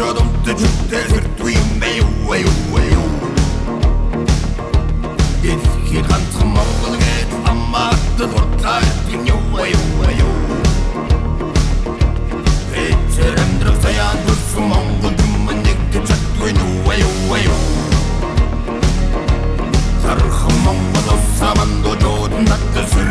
чудом течуть дезір твій мею вею вею Гет хит хан тхмавгыл гет амматты туртай тигне вею вею Этерем драк саян дурсу монгол дюммэндек течат твейну вею вею Тархам монгол осаман до жодын даттысыр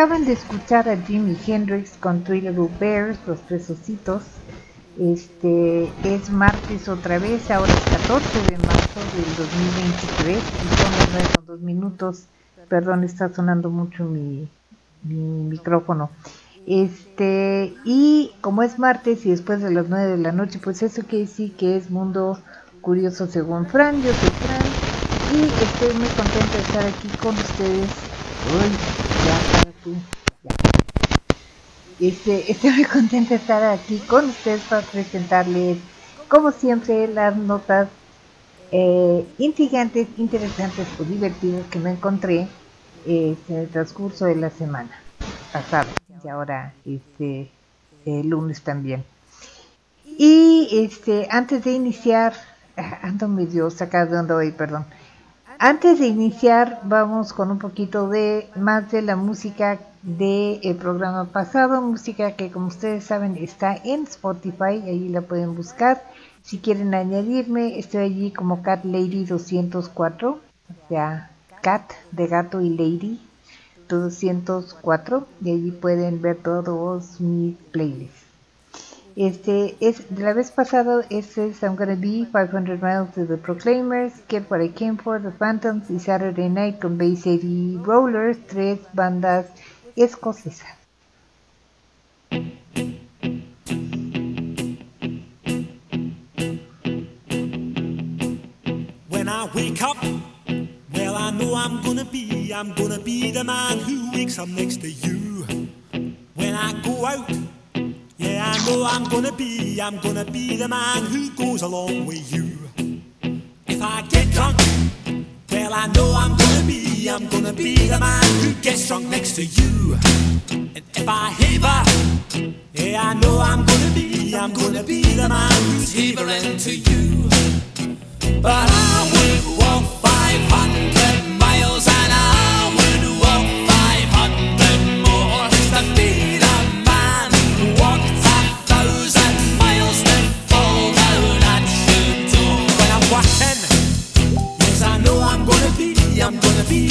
Acaban de escuchar a Jimi Hendrix con Little Bears, los tres ositos. Este es martes otra vez, ahora es 14 de marzo del 2023 y son las 9 con 2 minutos. Perdón, está sonando mucho mi, micrófono. Este, y como es martes y después de las 9 de la noche, pues eso quiere decir que es mundo curioso según Fran. Yo soy Fran y estoy muy contenta de estar aquí con ustedes. Uy, este, estoy muy contenta de estar aquí con ustedes para presentarles, como siempre, las notas eh, intrigantes, interesantes o divertidas que me encontré este, en el transcurso de la semana pasada y ahora este lunes también. Y este antes de iniciar, ando medio sacado de onda hoy, perdón. Antes de iniciar, vamos con un poquito de más de la música del programa pasado, música que como ustedes saben está en Spotify, ahí la pueden buscar. Si quieren añadirme, estoy allí como Cat Lady 204, o sea, Cat de gato y Lady 204, y allí pueden ver todos mis playlists. Este es la vez pasada, este es I'm Gonna Be 500 Miles to the Proclaimers, Get What I Came For, The Phantoms y Saturday Night con Bay City Rollers, tres bandas escocesas. When I wake up, well I know I'm gonna be, I'm gonna be the man who wakes up next to you. When I go out, yeah, I know I'm gonna be, I'm gonna be the man who goes along with you. If I get drunk, well, I know I'm gonna be, I'm gonna be the man who gets drunk next to you. And if I heaver, yeah, I know I'm gonna be, I'm gonna be the man who's heavering to you. But I would walk 500 miles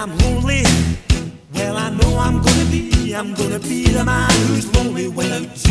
I'm lonely, well I know I'm gonna be, I'm gonna be the man who's lonely without you.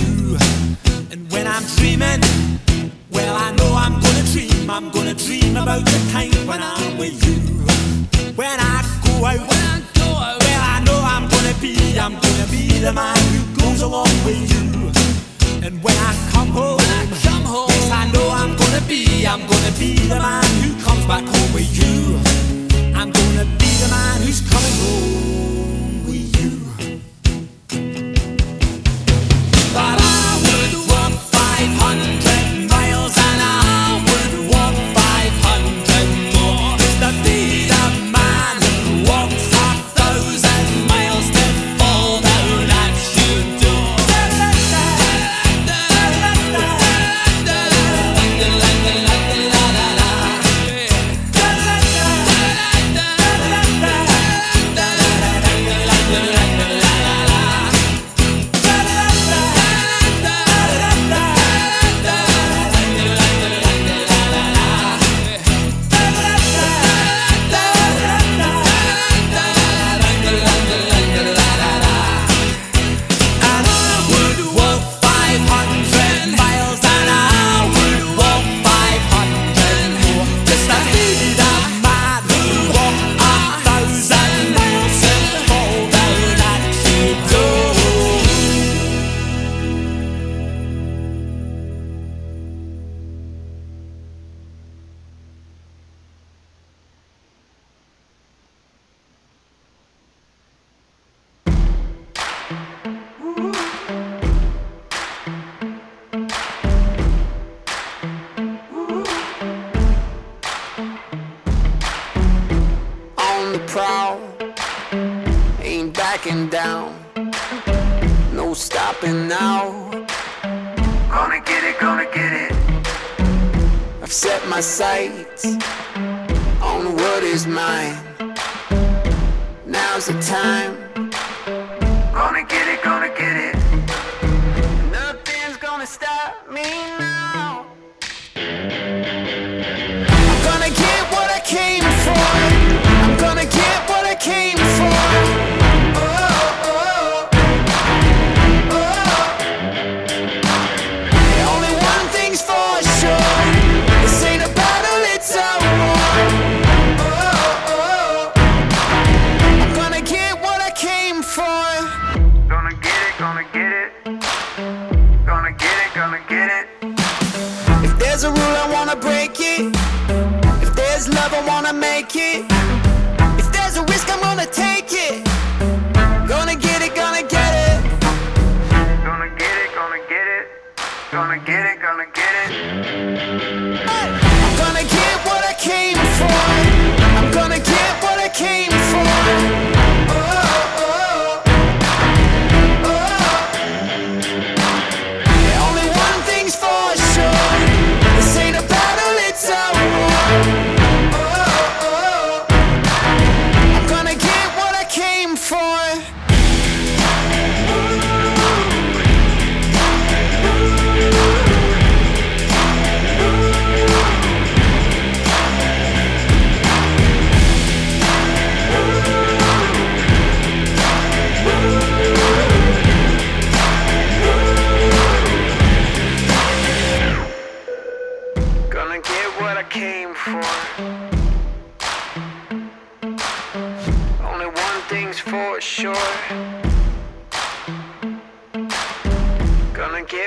for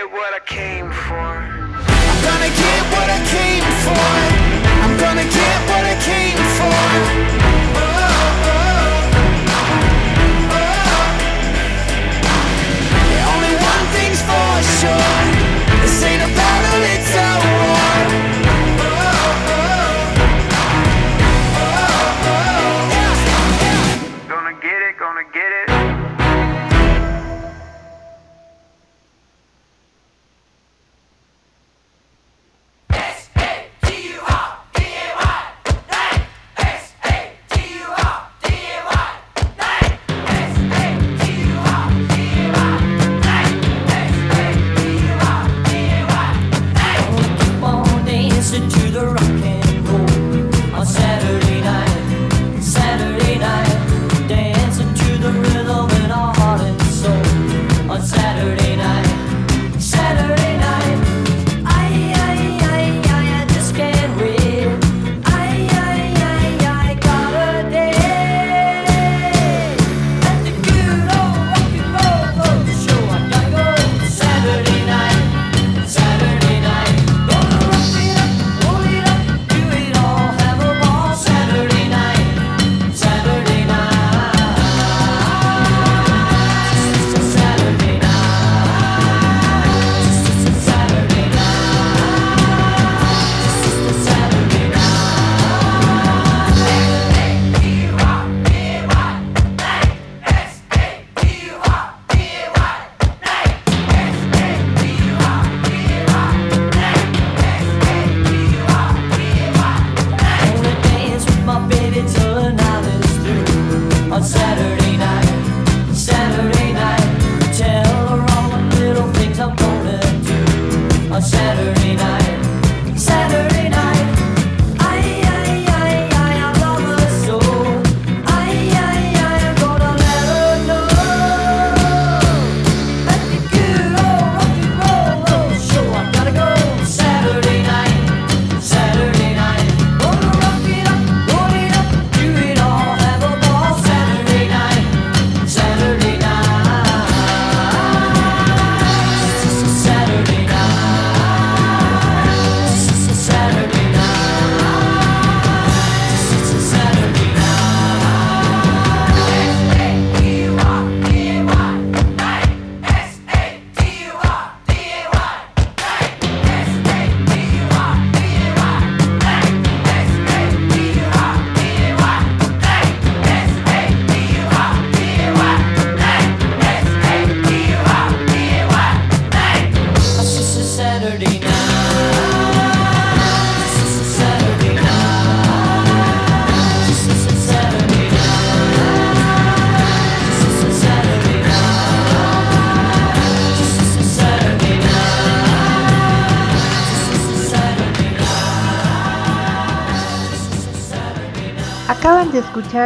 what I came.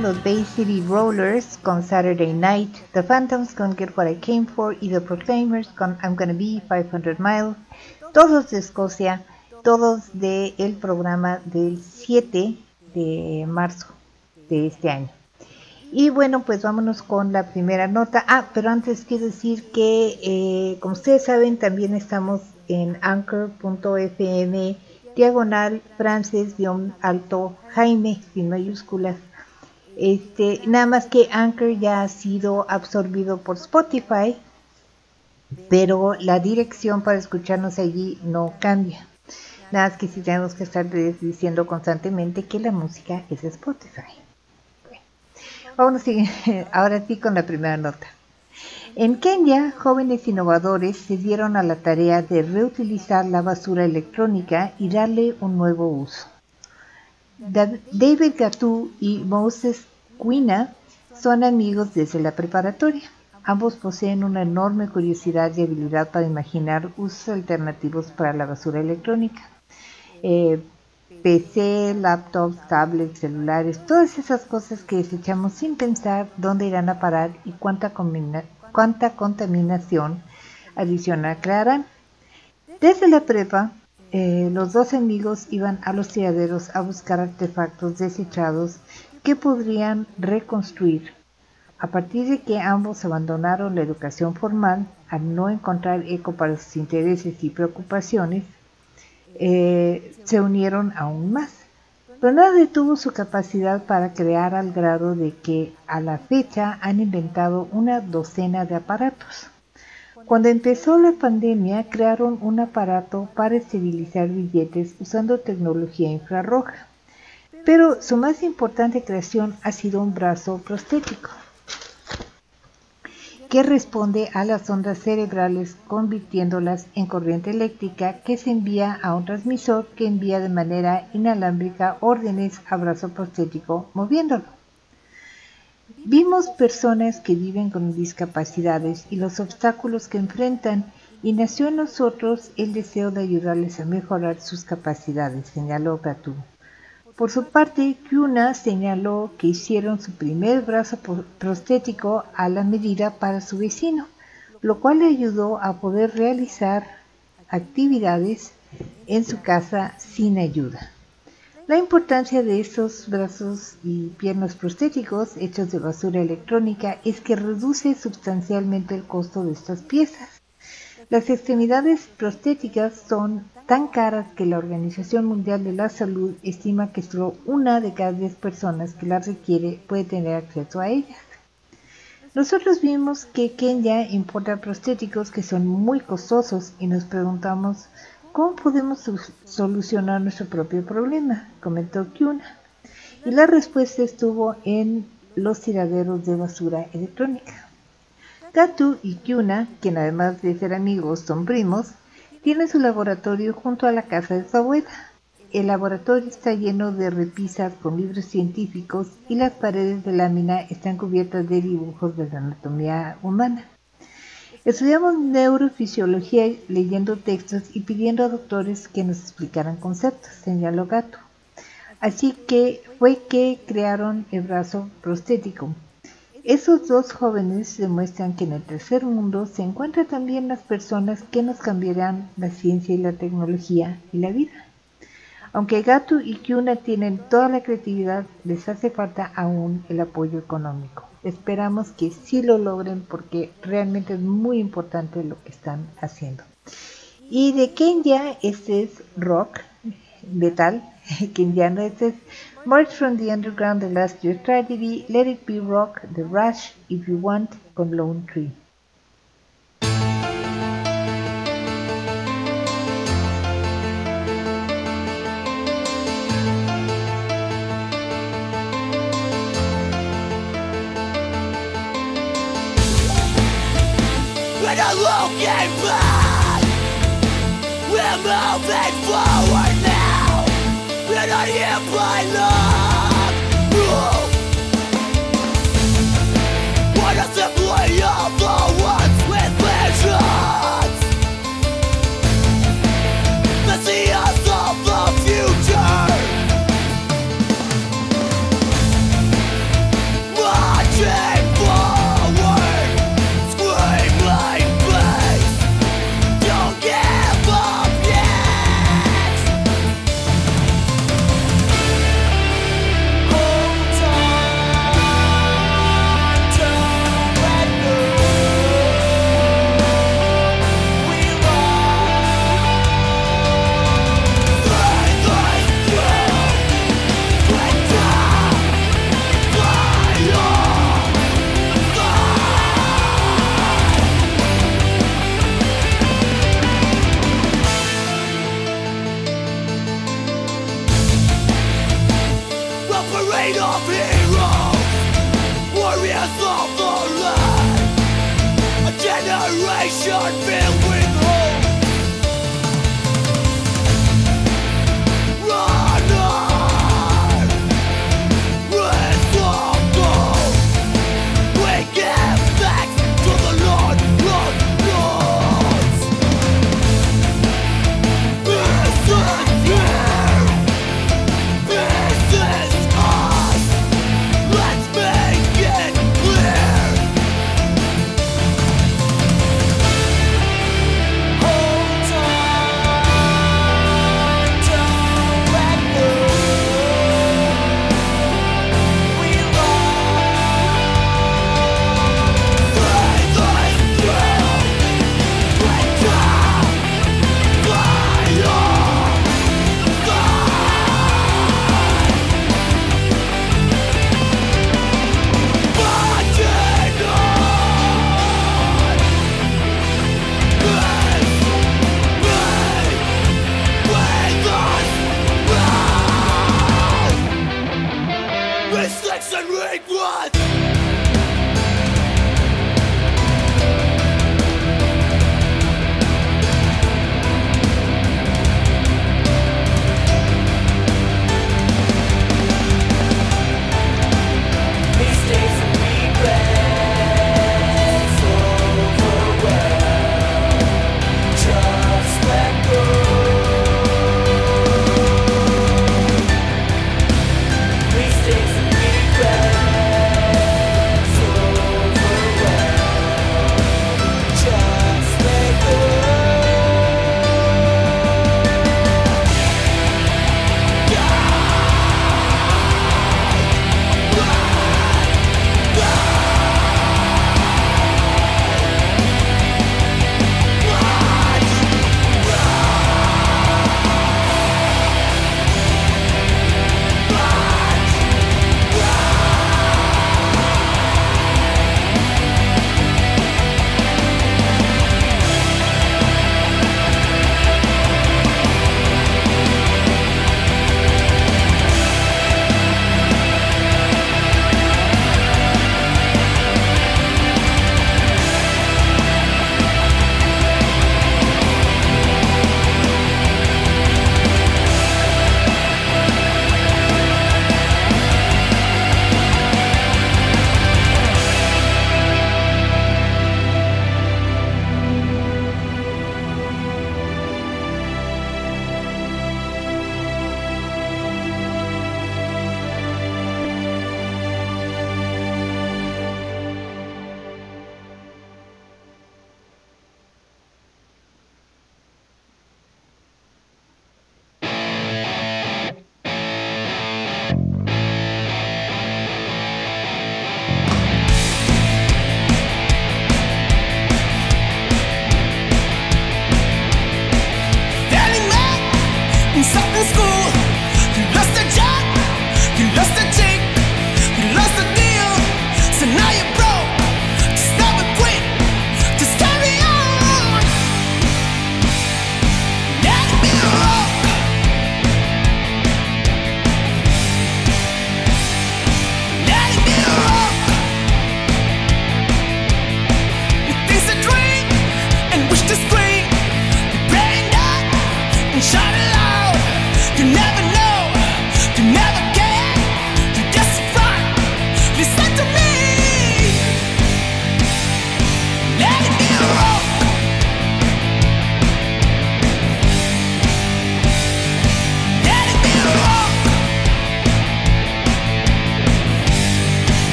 Los Bay City Rollers con Saturday Night, The Phantoms con Get What I Came For y The Proclaimers con I'm Gonna Be 500 Miles, todos de Escocia, todos del programa del 7 de marzo de este año. Y bueno, pues vámonos con la primera nota. Ah, pero antes quiero decir que, eh, como ustedes saben, también estamos en anchor.fm diagonal Frances-alto Jaime sin mayúsculas. Este, nada más que Anchor ya ha sido absorbido por Spotify, pero la dirección para escucharnos allí no cambia. Nada más que si tenemos que estar diciendo constantemente que la música es Spotify. Bueno, ahora sí con la primera nota. En Kenia, jóvenes innovadores se dieron a la tarea de reutilizar la basura electrónica y darle un nuevo uso. David Gatu y Moses Quina son amigos desde la preparatoria. Ambos poseen una enorme curiosidad y habilidad para imaginar usos alternativos para la basura electrónica. Eh, PC, laptops, tablets, celulares, todas esas cosas que desechamos sin pensar dónde irán a parar y cuánta cuánta contaminación adicional crearán. Desde la prepa, eh, los dos amigos iban a los tiraderos a buscar artefactos desechados que podrían reconstruir. A partir de que ambos abandonaron la educación formal al no encontrar eco para sus intereses y preocupaciones, eh, se unieron aún más. Pero nada detuvo su capacidad para crear al grado de que a la fecha han inventado una docena de aparatos. Cuando empezó la pandemia crearon un aparato para esterilizar billetes usando tecnología infrarroja. Pero su más importante creación ha sido un brazo prostético que responde a las ondas cerebrales convirtiéndolas en corriente eléctrica que se envía a un transmisor que envía de manera inalámbrica órdenes a brazo prostético moviéndolo. Vimos personas que viven con discapacidades y los obstáculos que enfrentan y nació en nosotros el deseo de ayudarles a mejorar sus capacidades, señaló Gatu. Por su parte, Kyuna señaló que hicieron su primer brazo prostético a la medida para su vecino, lo cual le ayudó a poder realizar actividades en su casa sin ayuda. La importancia de estos brazos y piernas prostéticos hechos de basura electrónica es que reduce sustancialmente el costo de estas piezas. Las extremidades prostéticas son tan caras que la Organización Mundial de la Salud estima que solo una de cada diez personas que las requiere puede tener acceso a ellas. Nosotros vimos que Kenya importa prostéticos que son muy costosos y nos preguntamos cómo podemos solucionar nuestro propio problema, comentó Kyuna. Y la respuesta estuvo en los tiraderos de basura electrónica. Gatu y Kyuna, quien además de ser amigos son primos, tiene su laboratorio junto a la casa de su abuela. El laboratorio está lleno de repisas con libros científicos y las paredes de lámina están cubiertas de dibujos de la anatomía humana. Estudiamos neurofisiología leyendo textos y pidiendo a doctores que nos explicaran conceptos, señaló Gato. Así que fue que crearon el brazo prostético, esos dos jóvenes demuestran que en el tercer mundo se encuentran también las personas que nos cambiarán la ciencia y la tecnología y la vida. Aunque Gatu y Kyuna tienen toda la creatividad, les hace falta aún el apoyo económico. Esperamos que sí lo logren porque realmente es muy importante lo que están haciendo. Y de Kenya, este es rock, metal, Kenyano, este es March from the Underground, The Last Year Tragedy, Let It Be Rock, The Rush, If You Want, con Lone Tree. Looking back We're moving forward now. We're not here by luck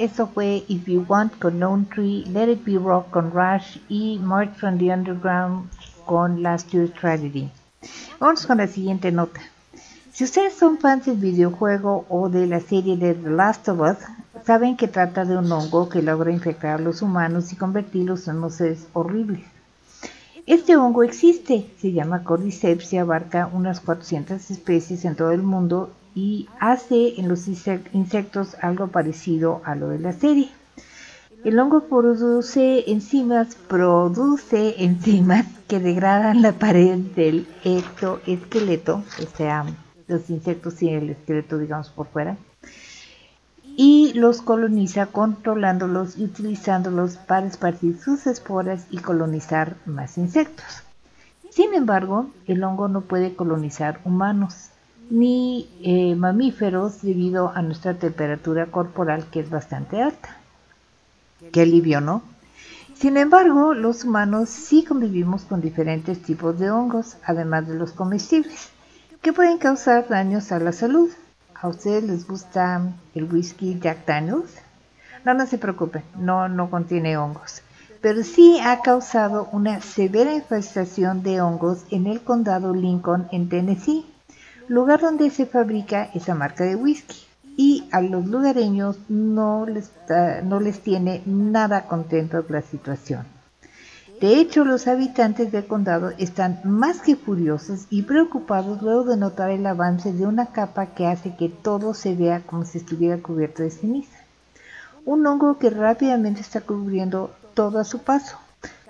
eso fue If You Want con Lone Tree, Let It Be Rock con Rush y March from the Underground con Last Year's Tragedy. Vamos con la siguiente nota. Si ustedes son fans del videojuego o de la serie de The Last of Us, saben que trata de un hongo que logra infectar a los humanos y convertirlos en unos seres horribles. Este hongo existe, se llama Cordyceps y abarca unas 400 especies en todo el mundo y hace en los insec- insectos algo parecido a lo de la serie. El hongo produce enzimas, produce enzimas que degradan la pared del ectoesqueleto, o sea, los insectos y el esqueleto, digamos, por fuera, y los coloniza controlándolos y utilizándolos para esparcir sus esporas y colonizar más insectos. Sin embargo, el hongo no puede colonizar humanos ni eh, mamíferos debido a nuestra temperatura corporal que es bastante alta. Qué alivio, ¿no? Sin embargo, los humanos sí convivimos con diferentes tipos de hongos, además de los comestibles, que pueden causar daños a la salud. ¿A ustedes les gusta el whisky Jack Daniels? No, no se preocupen, no, no contiene hongos. Pero sí ha causado una severa infestación de hongos en el condado Lincoln, en Tennessee, lugar donde se fabrica esa marca de whisky. Y a los lugareños no les, no les tiene nada contentos la situación. De hecho, los habitantes del condado están más que furiosos y preocupados luego de notar el avance de una capa que hace que todo se vea como si estuviera cubierto de ceniza. Un hongo que rápidamente está cubriendo todo a su paso.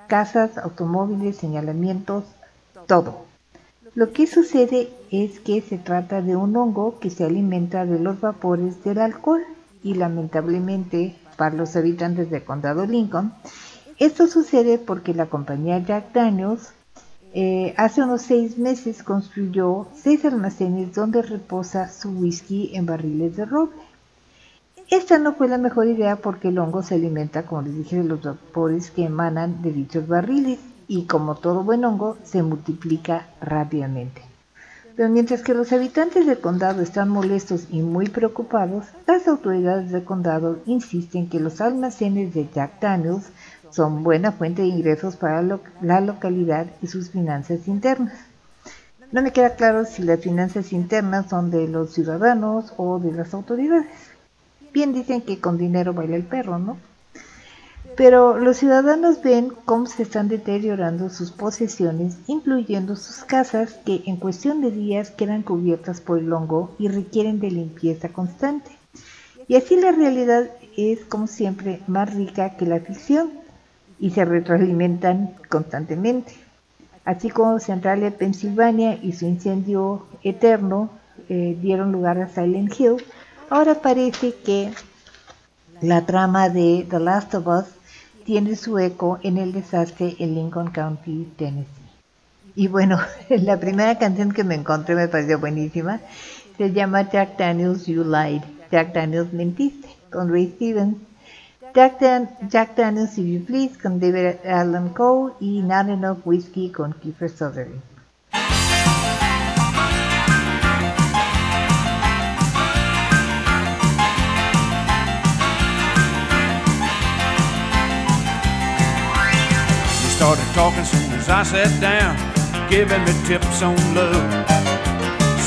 Casas, automóviles, señalamientos, todo. Lo que sucede es que se trata de un hongo que se alimenta de los vapores del alcohol y lamentablemente para los habitantes del condado Lincoln, esto sucede porque la compañía Jack Daniels eh, hace unos seis meses construyó seis almacenes donde reposa su whisky en barriles de roble. Esta no fue la mejor idea porque el hongo se alimenta, como les dije, de los vapores que emanan de dichos barriles y como todo buen hongo se multiplica rápidamente. Pero mientras que los habitantes del condado están molestos y muy preocupados, las autoridades del condado insisten que los almacenes de Jack Daniels son buena fuente de ingresos para la localidad y sus finanzas internas. No me queda claro si las finanzas internas son de los ciudadanos o de las autoridades. Bien dicen que con dinero baila el perro, ¿no? Pero los ciudadanos ven cómo se están deteriorando sus posesiones, incluyendo sus casas que en cuestión de días quedan cubiertas por el hongo y requieren de limpieza constante. Y así la realidad es, como siempre, más rica que la ficción y se retroalimentan constantemente. Así como Centralia, Pensilvania y su incendio eterno eh, dieron lugar a Silent Hill, ahora parece que la trama de The Last of Us tiene su eco en el desastre en Lincoln County, Tennessee. Y bueno, la primera canción que me encontré me pareció buenísima. Se llama Jack Daniels You Lied. Jack Daniels Mentiste, con Ray Stevens. Jack, Dan- Jack Daniels If You Please, con David Allen Coe. Y Not Enough Whiskey, con Kiefer Sutherland. Started talking soon as I sat down, giving me tips on love.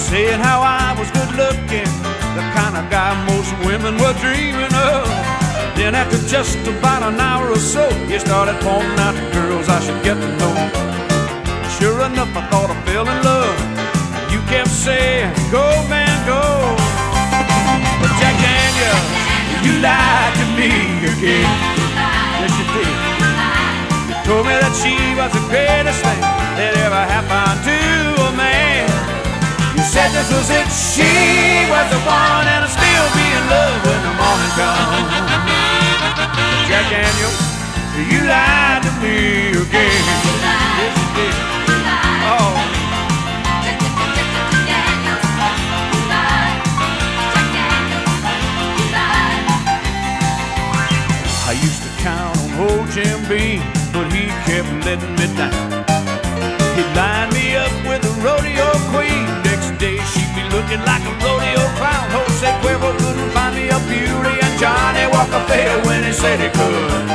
Saying how I was good looking, the kind of guy most women were dreaming of. Then after just about an hour or so, you started pointing out the girls I should get to know. Sure enough, I thought I fell in love. You kept saying, go man, go. But Jack Daniels, you lied to me again told me that she was the greatest thing that ever happened to a man. You said this was it, she was the one, and I'll still be in love when the morning comes. Jack Daniels, you lied to me again. Yes, you did. I used to count on old Jim Beam but he kept letting me down. He'd line me up with a rodeo queen. Next day she'd be looking like a rodeo clown. Jose Cuervo couldn't find me a beauty, and Johnny Walker failed when he said he could.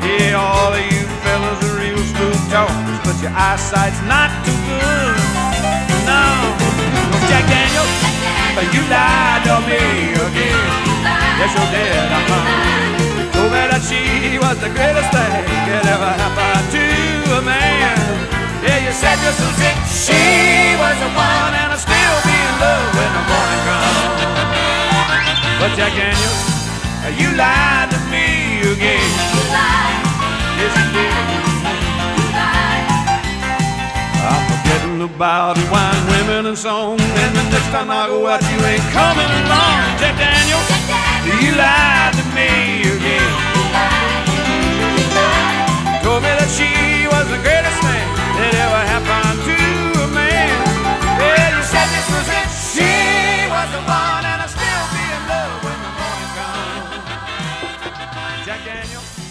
Yeah, all of you fellas are real smooth talkers, but your eyesight's not too good. No, Jack Daniels, but you lied to me again. Yes, you did. Uh-huh. Told me that she was the greatest thing that ever happened to a man. Yeah, you said just as if she was the one, and I'll still be in love when the morning comes. But Jack Daniels, you lied to me again. Lied, Yes, you did. I'm forgetting about wine, women, and song. And the next time I go out, you ain't coming along. Jack Daniels, you lied to me again. Told me that she was the greatest thing that ever happened to a man. Yeah, you said this was it. She was the one, and I'll still be in love when the morning comes. Jack Daniels,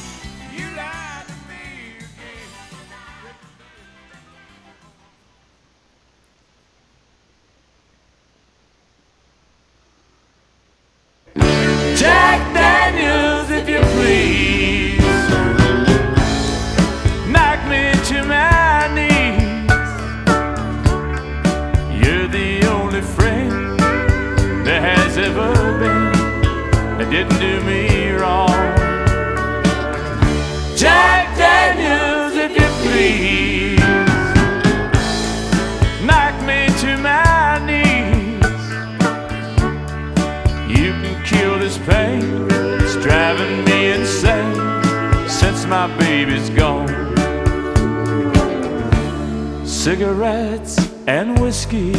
Cigarettes and whiskey.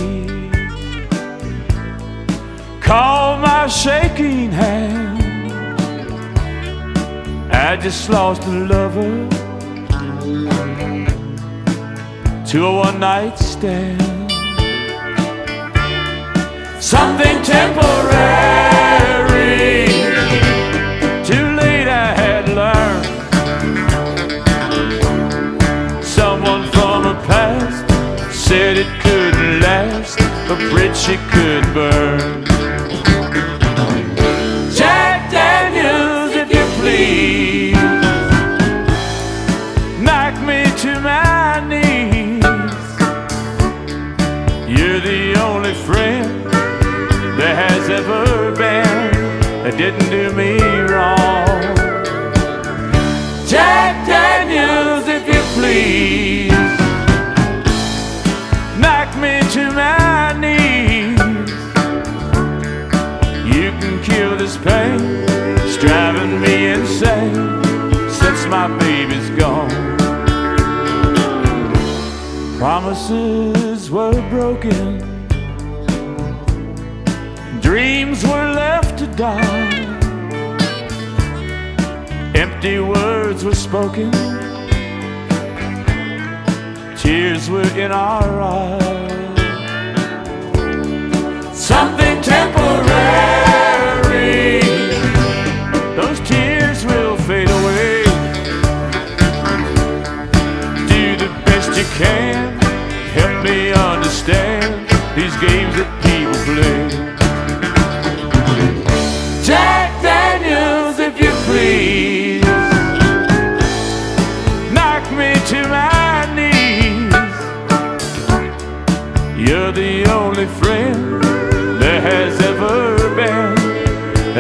Call my shaking hand. I just lost a lover to a one night stand. Something temporary. A bridge she could burn. My baby's gone. Promises were broken, dreams were left to die. Empty words were spoken, tears were in our eyes. Something temporary,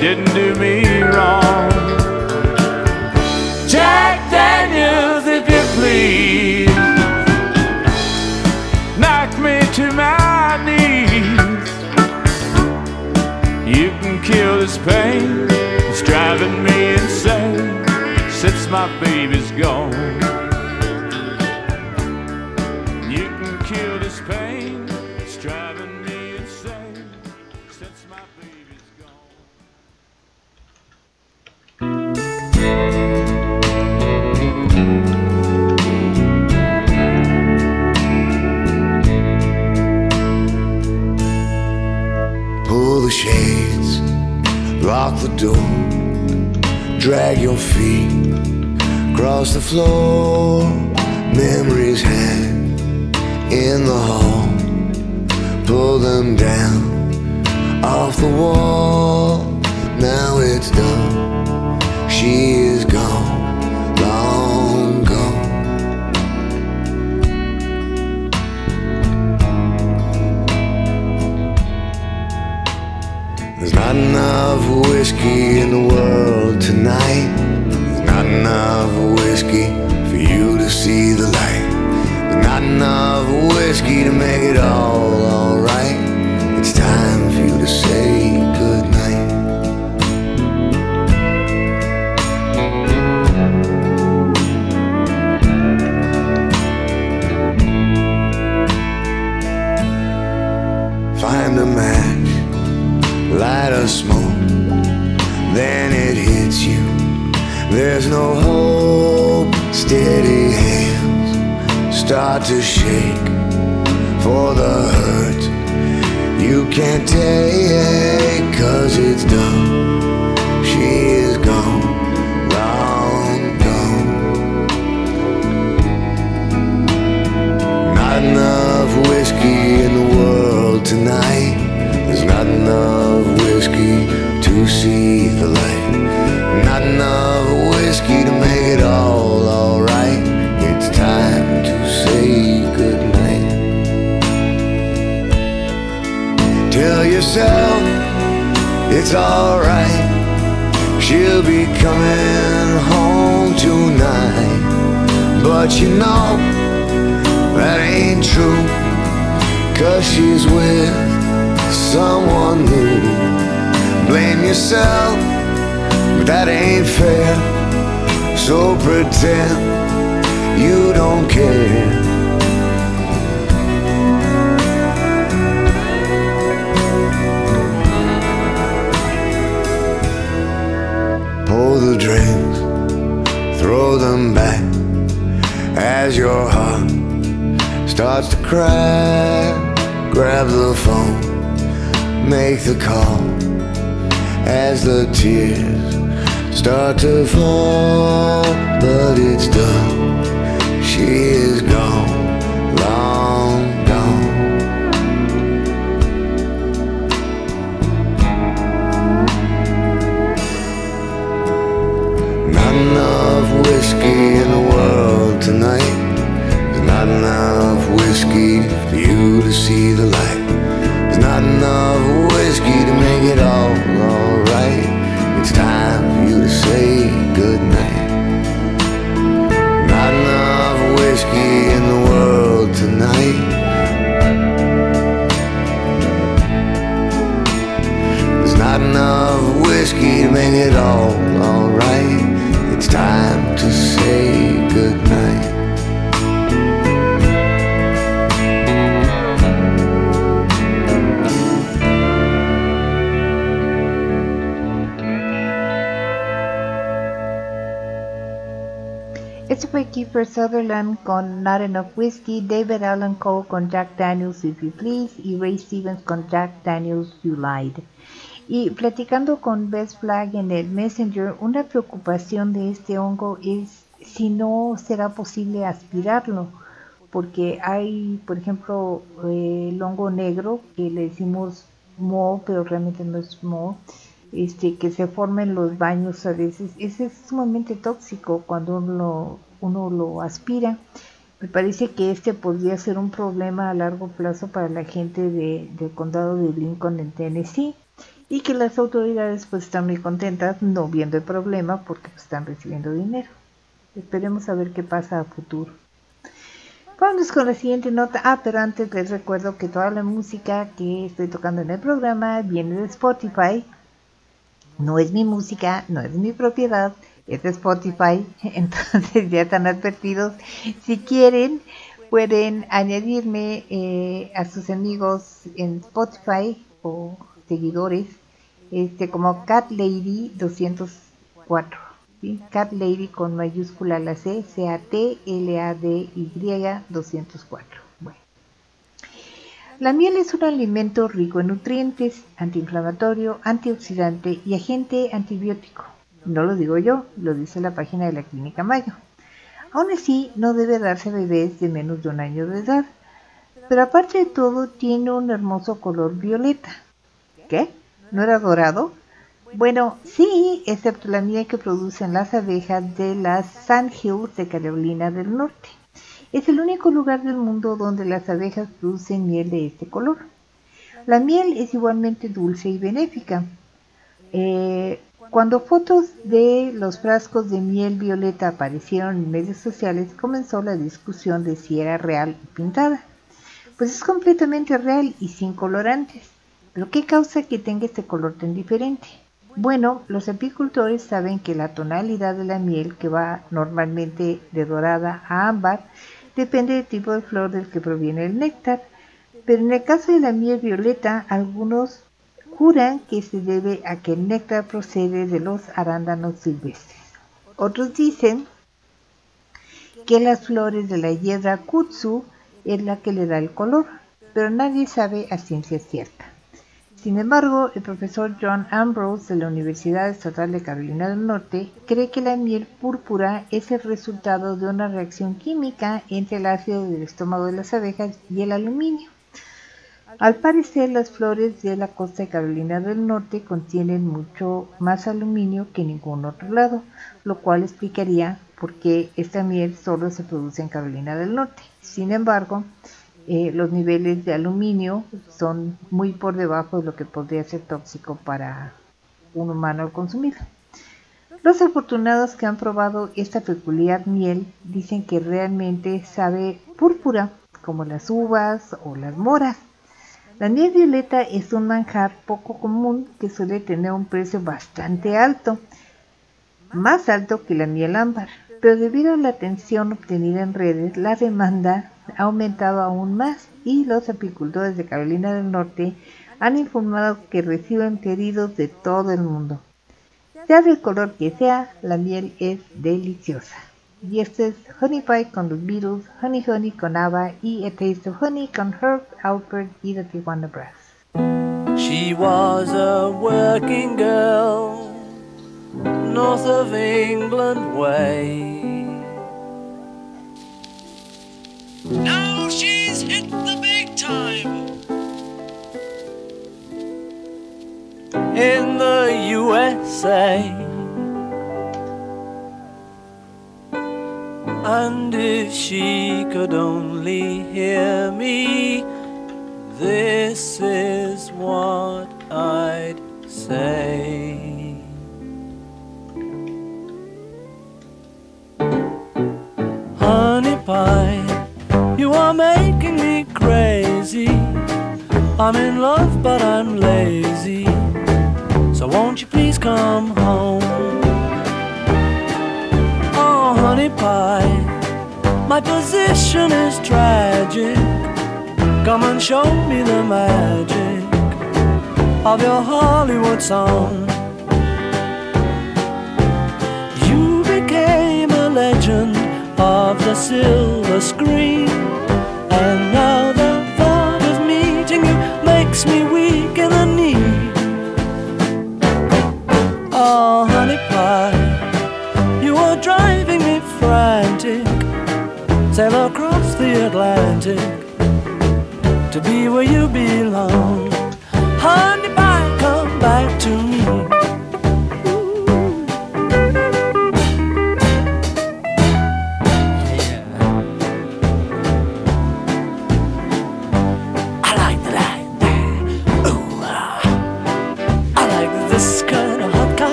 didn't across the floor. Memories hang in the hall. Pull them down off the wall. Now it's done. She is gone, long gone. There's not enough whiskey in the world tonight. Enough whiskey for you to see the light. There's not enough whiskey to make it all alright. It's time for you to say goodnight. Find a match light a smoke, There's no hope, steady hands start to shake for the hurt you can't take, cause it's done. She is gone, long gone. Not enough whiskey in the world tonight. There's not enough whiskey to see the light. Not enough Tell yourself it's alright. She'll be coming home tonight. But you know that ain't true. Cause she's with someone new. Blame yourself, but that ain't fair. So pretend you don't care. Throw them back as your heart starts to crack. Grab the phone, make the call as the tears start to fall. But it's done, she in the world tonight. There's not enough whiskey for you to see the light. There's not enough whiskey to make it all alright. It's time for you to say goodnight. Not enough whiskey in the world tonight. There's not enough whiskey to make it all alright. It's time to say goodnight. Este fue Kiefer Sutherland con Not Enough Whiskey, David Allen Cole con Jack Daniels If You Please Ray Stevens con Jack Daniels You Lied. Y platicando con Best Flag en el Messenger, una preocupación de este hongo es si no será posible aspirarlo, porque hay, por ejemplo, eh, el hongo negro que le decimos mo, pero realmente no es mo, este, que se forma en los baños a veces. Ese es sumamente tóxico cuando uno lo, uno lo aspira. Me parece que este podría ser un problema a largo plazo para la gente de- del condado de Lincoln en Tennessee y que las autoridades pues están muy contentas no viendo el problema porque pues, están recibiendo dinero. Esperemos a ver qué pasa a futuro. Vamos con la siguiente nota. Ah, pero antes les recuerdo que toda la música que estoy tocando en el programa viene de Spotify. No es mi música, no es mi propiedad, es de Spotify. Entonces ya están advertidos. Si quieren, pueden añadirme eh, a sus amigos en Spotify o seguidores este como Cat Lady 204. ¿sí? Cat Lady con mayúscula la C, C-A-T-L-A-D-Y 204. Bueno. La miel es un alimento rico en nutrientes, antiinflamatorio, antioxidante y agente antibiótico. No lo digo yo, lo dice la página de la Clínica Mayo. Aún así, no debe darse a bebés de menos de un año de edad. Pero aparte de todo, tiene un hermoso color violeta. ¿Qué? ¿No era dorado? Bueno, sí, excepto la miel que producen las abejas de las Sand Hills de Carolina del Norte. Es el único lugar del mundo donde las abejas producen miel de este color. La miel es igualmente dulce y benéfica. Eh, cuando fotos de los frascos de miel violeta aparecieron en medios sociales, comenzó la discusión de si era real o pintada. Pues es completamente real y sin colorantes. ¿Pero qué causa que tenga este color tan diferente? Bueno, los apicultores saben que la tonalidad de la miel, que va normalmente de dorada a ámbar, depende del tipo de flor del que proviene el néctar, pero en el caso de la miel violeta, algunos juran que se debe a que el néctar procede de los arándanos silvestres. Otros dicen que las flores de la hiedra kutsu es la que le da el color, pero nadie sabe a ciencia cierta. Sin embargo, el profesor John Ambrose de la Universidad Estatal de Carolina del Norte cree que la miel púrpura es el resultado de una reacción química entre el ácido del estómago de las abejas y el aluminio. Al parecer, las flores de la costa de Carolina del Norte contienen mucho más aluminio que ningún otro lado, lo cual explicaría por qué esta miel solo se produce en Carolina del Norte. Sin embargo, eh, los niveles de aluminio son muy por debajo de lo que podría ser tóxico para un humano al consumirlo. Los afortunados que han probado esta peculiar miel dicen que realmente sabe púrpura, como las uvas o las moras. La miel violeta es un manjar poco común que suele tener un precio bastante alto, más alto que la miel ámbar, pero debido a la atención obtenida en redes, la demanda ha aumentado aún más y los apicultores de Carolina del Norte han informado que reciben pedidos de todo el mundo. Sea del color que sea, la miel es deliciosa. Y este es Honey Pie con los Beatles, Honey Honey con Ava y A Taste of Honey con Herb Alpert y The Tijuana Brass. She was a working girl, north of England way. Now she's hit the big time. in the USA. And if she could only hear me, this is what I'd say. Honey pie, you are making me crazy. I'm in love, but I'm lazy. So won't you please come home? Oh, honey pie, my position is tragic. Come and show me the magic of your Hollywood song. You became a legend of the silver screen, and now the thought of meeting you makes me weak in the knee. Oh, honey pie, you are driving me frantic. Sail across the Atlantic to be where you belong. Honey pie, come back to me.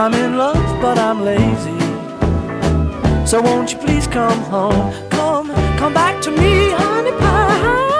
I'm in love, but I'm lazy. So won't you please come home? Come, come back to me, honey pie.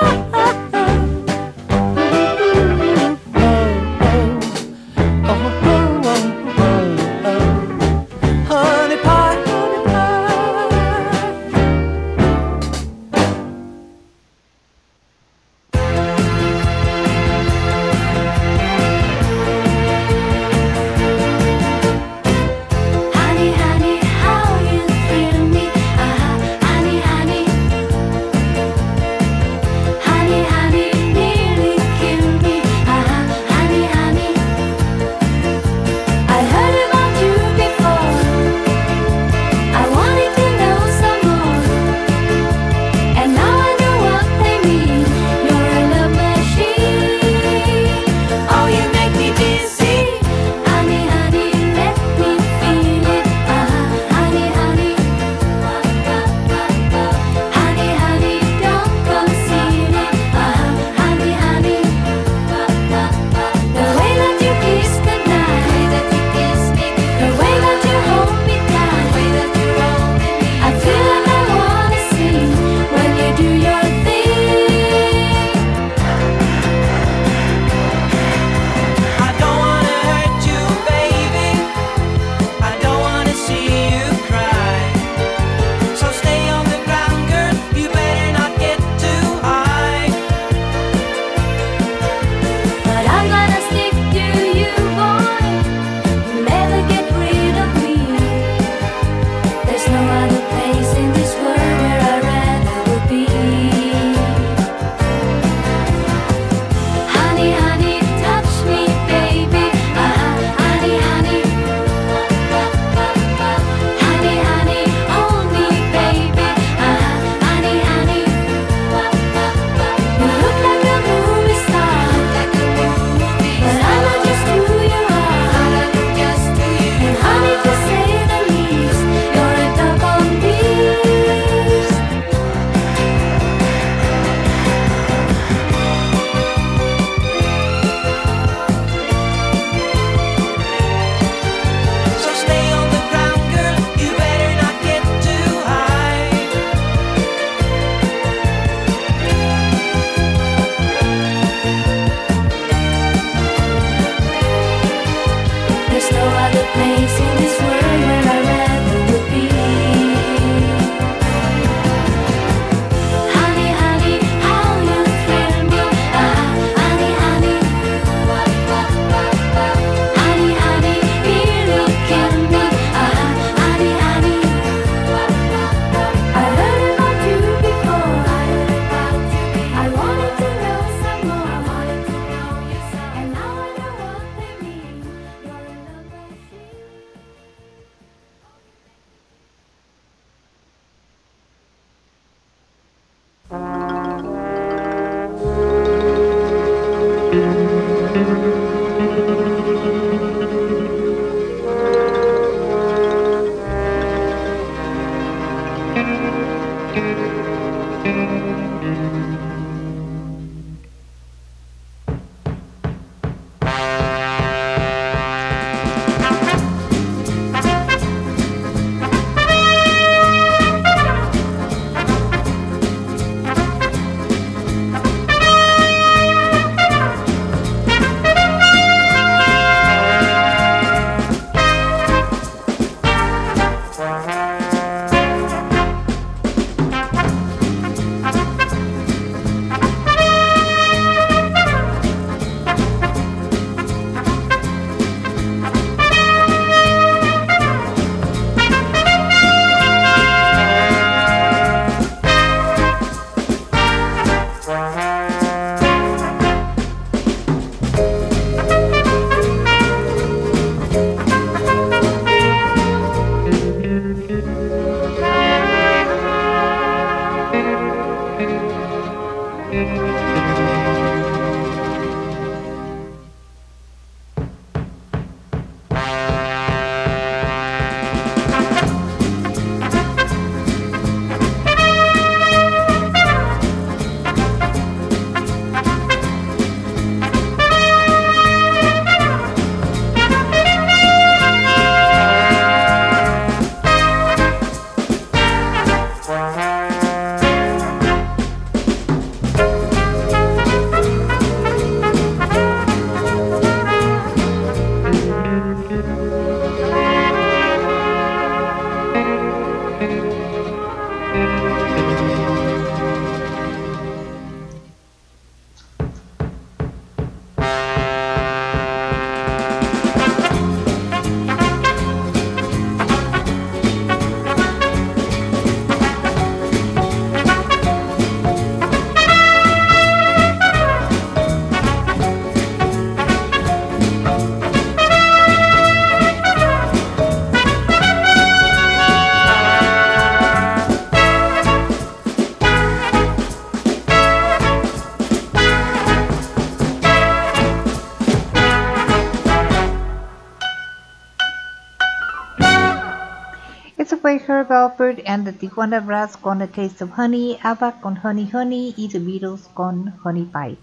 Herb Alpert and the Tijuana Brass con A Taste of Honey, ABBA con Honey Honey y The Beatles con Honey Pie.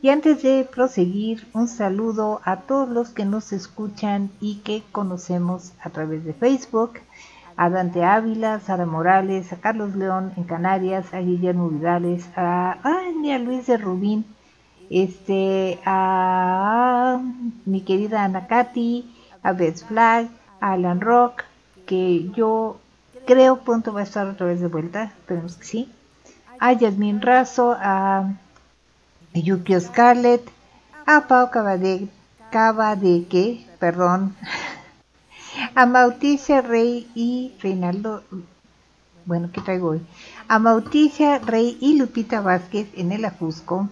Y antes de proseguir, un saludo a todos los que nos escuchan y que conocemos a través de Facebook, a Dante Ávila, Sara Morales, a Carlos León en Canarias, a Guillermo Vidales, a, a Luis de Rubín, este, a mi querida Ana Katy, a Beth Flag, a Alan Rock, que yo creo pronto va a estar otra vez de vuelta, esperemos que sí. A Yasmin Razo, a Yukio Scarlett, a Pau Cabade, Cabadeque, perdón, a Mauticia Rey y Reinaldo, bueno, ¿qué traigo hoy? A Mauticia Rey y Lupita Vázquez en el Ajusco,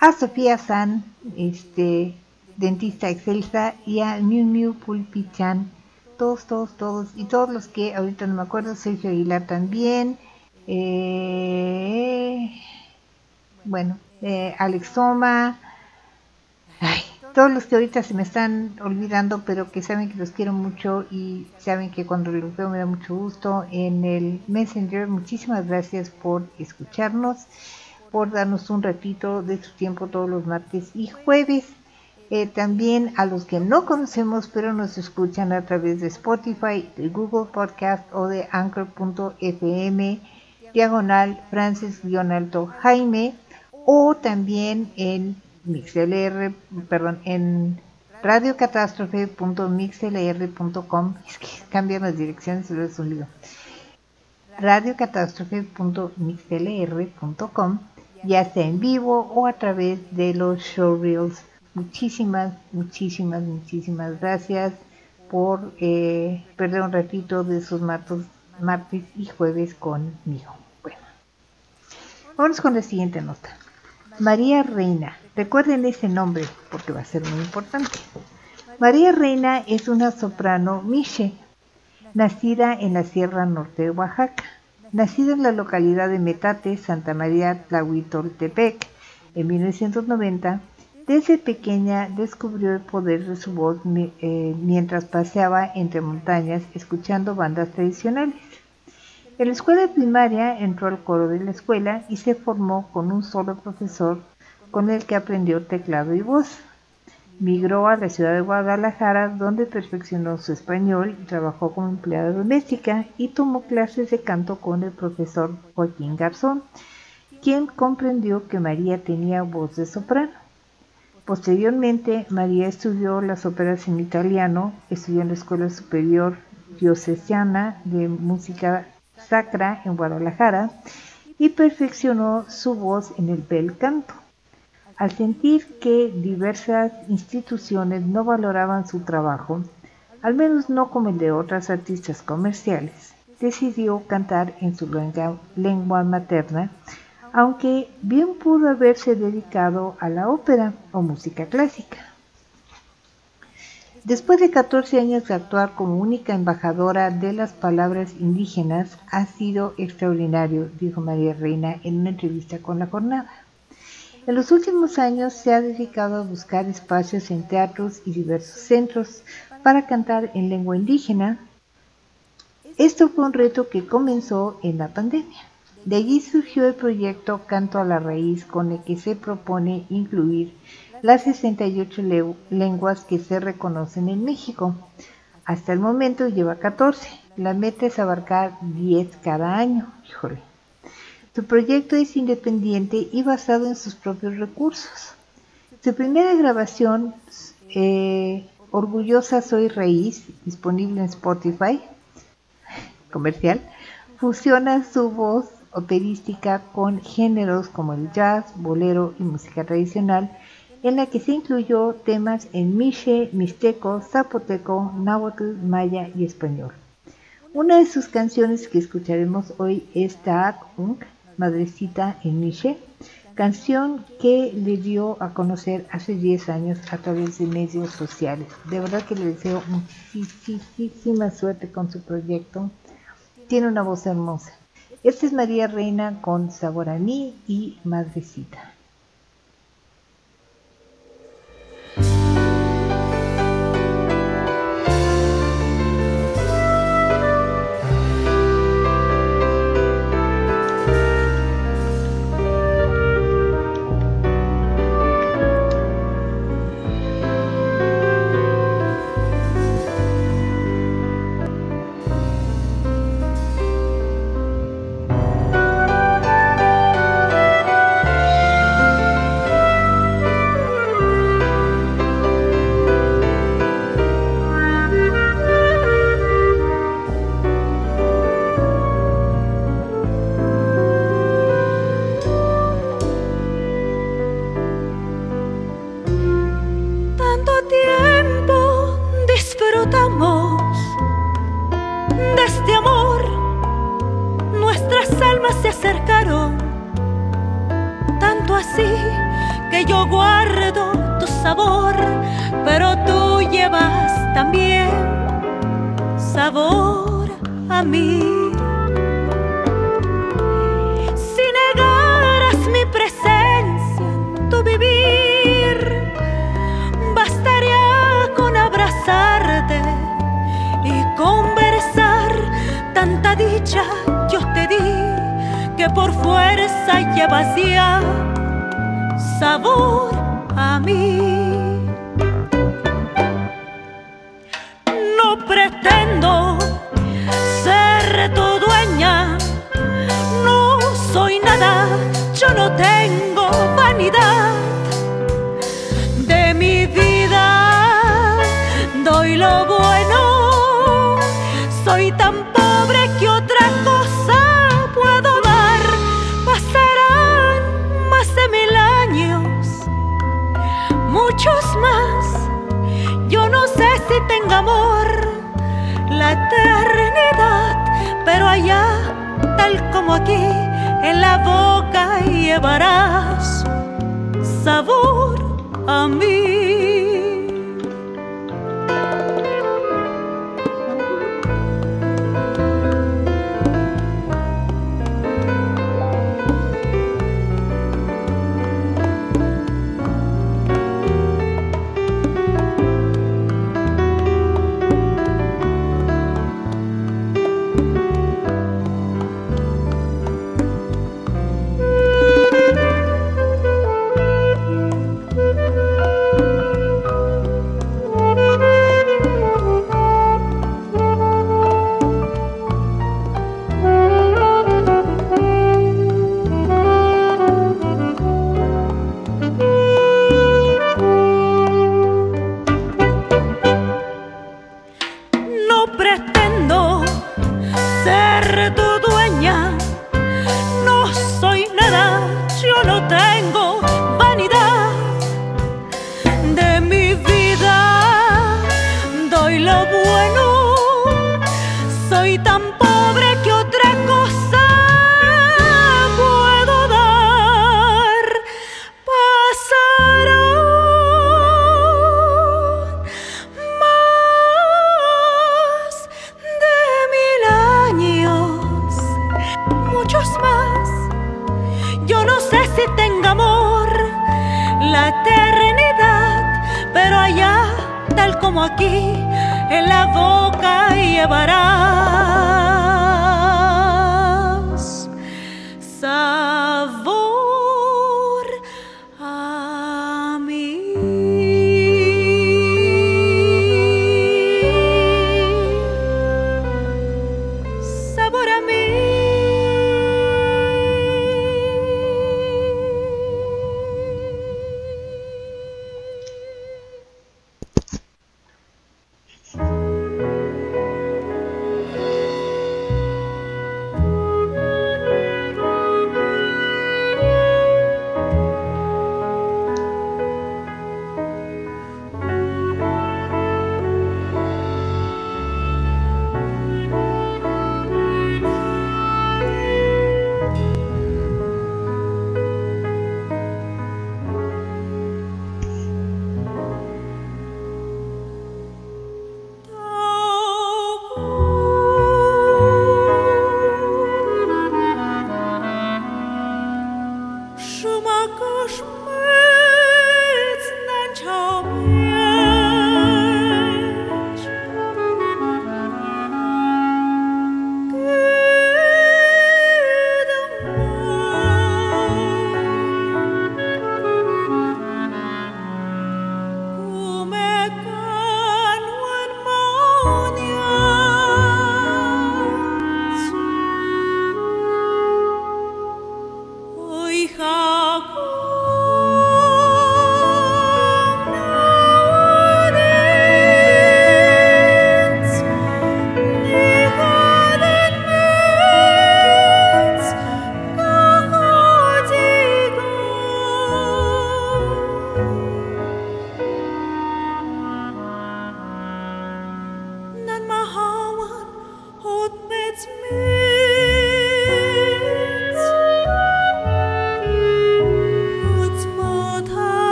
a Sofía San, este, dentista excelsa, y a Miu Miu Pulpichan, todos, todos, todos, y todos los que ahorita no me acuerdo, Sergio Aguilar también, eh, bueno, eh, Alex Soma, todos los que ahorita se me están olvidando, pero que saben que los quiero mucho y saben que cuando los veo me da mucho gusto en el Messenger. Muchísimas gracias por escucharnos, por darnos un ratito de su tiempo todos los martes y jueves. Eh, también a los que no conocemos pero nos escuchan a través de Spotify, de Google Podcast o de Anchor.fm, diagonal Francis-Alto Jaime, o también en MixLR, perdón, en radiocatástrofe.mixlr.com, es que cambian las direcciones y es un lío. radiocatástrofe.mixlr.com, ya sea en vivo o a través de los showreels. Muchísimas, muchísimas, muchísimas gracias por eh, perder un ratito de sus martes, martes y jueves conmigo. Bueno, vamos con la siguiente nota. María Reina. Recuerden ese nombre porque va a ser muy importante. María Reina es una soprano miche, nacida en la Sierra Norte de Oaxaca. Nacida en la localidad de Metate, Santa María Tlahuitoltepec, en 1990, desde pequeña descubrió el poder de su voz eh, mientras paseaba entre montañas escuchando bandas tradicionales. En la escuela primaria entró al coro de la escuela y se formó con un solo profesor con el que aprendió teclado y voz. Migró a la ciudad de Guadalajara donde perfeccionó su español y trabajó como empleada doméstica y tomó clases de canto con el profesor Joaquín Garzón, quien comprendió que María tenía voz de soprano. Posteriormente, María estudió las óperas en italiano, estudió en la Escuela Superior Diocesana de Música Sacra en Guadalajara y perfeccionó su voz en el bel canto. Al sentir que diversas instituciones no valoraban su trabajo, al menos no como el de otras artistas comerciales, decidió cantar en su lengua, materna, aunque bien pudo haberse dedicado a la ópera o música clásica. Después de 14 años de actuar como única embajadora de las palabras indígenas, ha sido extraordinario, dijo María Reina en una entrevista con La Jornada. En los últimos años se ha dedicado a buscar espacios en teatros y diversos centros para cantar en lengua indígena. Esto fue un reto que comenzó en la pandemia. De allí surgió el proyecto Canto a la Raíz, con el que se propone incluir las 68 lenguas que se reconocen en México. Hasta el momento lleva 14. La meta es abarcar 10 cada año. Híjole. Su proyecto es independiente y basado en sus propios recursos. Su primera grabación, eh, Orgullosa Soy Raíz, disponible en Spotify, comercial, fusiona su voz operística con géneros como el jazz, bolero y música tradicional, en la que se incluyó temas en miche, mixteco, zapoteco, náhuatl, maya y español. Una de sus canciones que escucharemos hoy es Taak Unk, Madrecita en Miche, canción que le dio a conocer hace 10 años a través de medios sociales. De verdad que le deseo muchísima suerte con su proyecto. Tiene una voz hermosa. Esta es María Reina con Sabor a mí y Madrecita.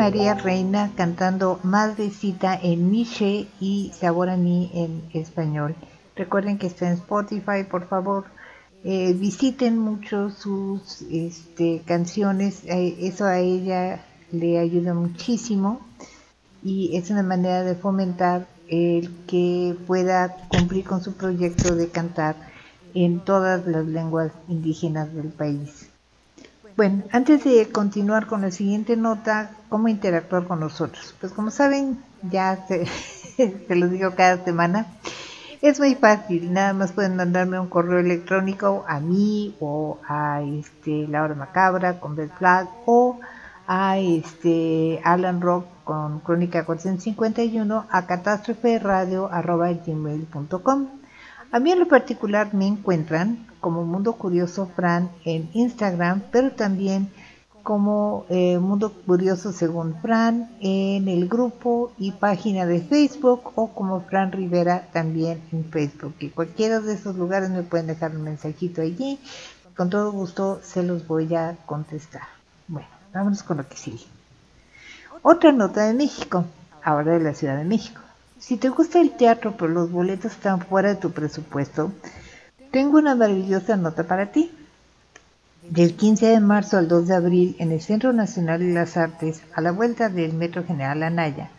María Reina cantando Madrecita en Miche y Sabor a mí en español. Recuerden que está en Spotify, por favor. eh, visiten mucho sus este, canciones, eh, eso a ella le ayuda muchísimo y es una manera de fomentar el que pueda cumplir con su proyecto de cantar en todas las lenguas indígenas del país. Bueno, antes de continuar con la siguiente nota, ¿cómo interactuar con nosotros? Pues como saben, ya se, los digo cada semana, es muy fácil, nada más pueden mandarme un correo electrónico a mí o a este Laura Macabra con Bell Flag o a este Alan Rock con Crónica 451 a catástroferadio.gmail.com A mí en lo particular me encuentran como Mundo Curioso Fran en Instagram, pero también como eh, Mundo Curioso según Fran en el grupo y página de Facebook o como Fran Rivera también en Facebook. Y cualquiera de esos lugares me pueden dejar un mensajito allí. Con todo gusto se los voy a contestar. Bueno, vámonos con lo que sigue. Otra nota de México, ahora de la Ciudad de México. Si te gusta el teatro pero los boletos están fuera de tu presupuesto, tengo una maravillosa nota para ti. Del 15 de marzo al 2 de abril en el Centro Nacional de las Artes, a la vuelta del Metro General Anaya,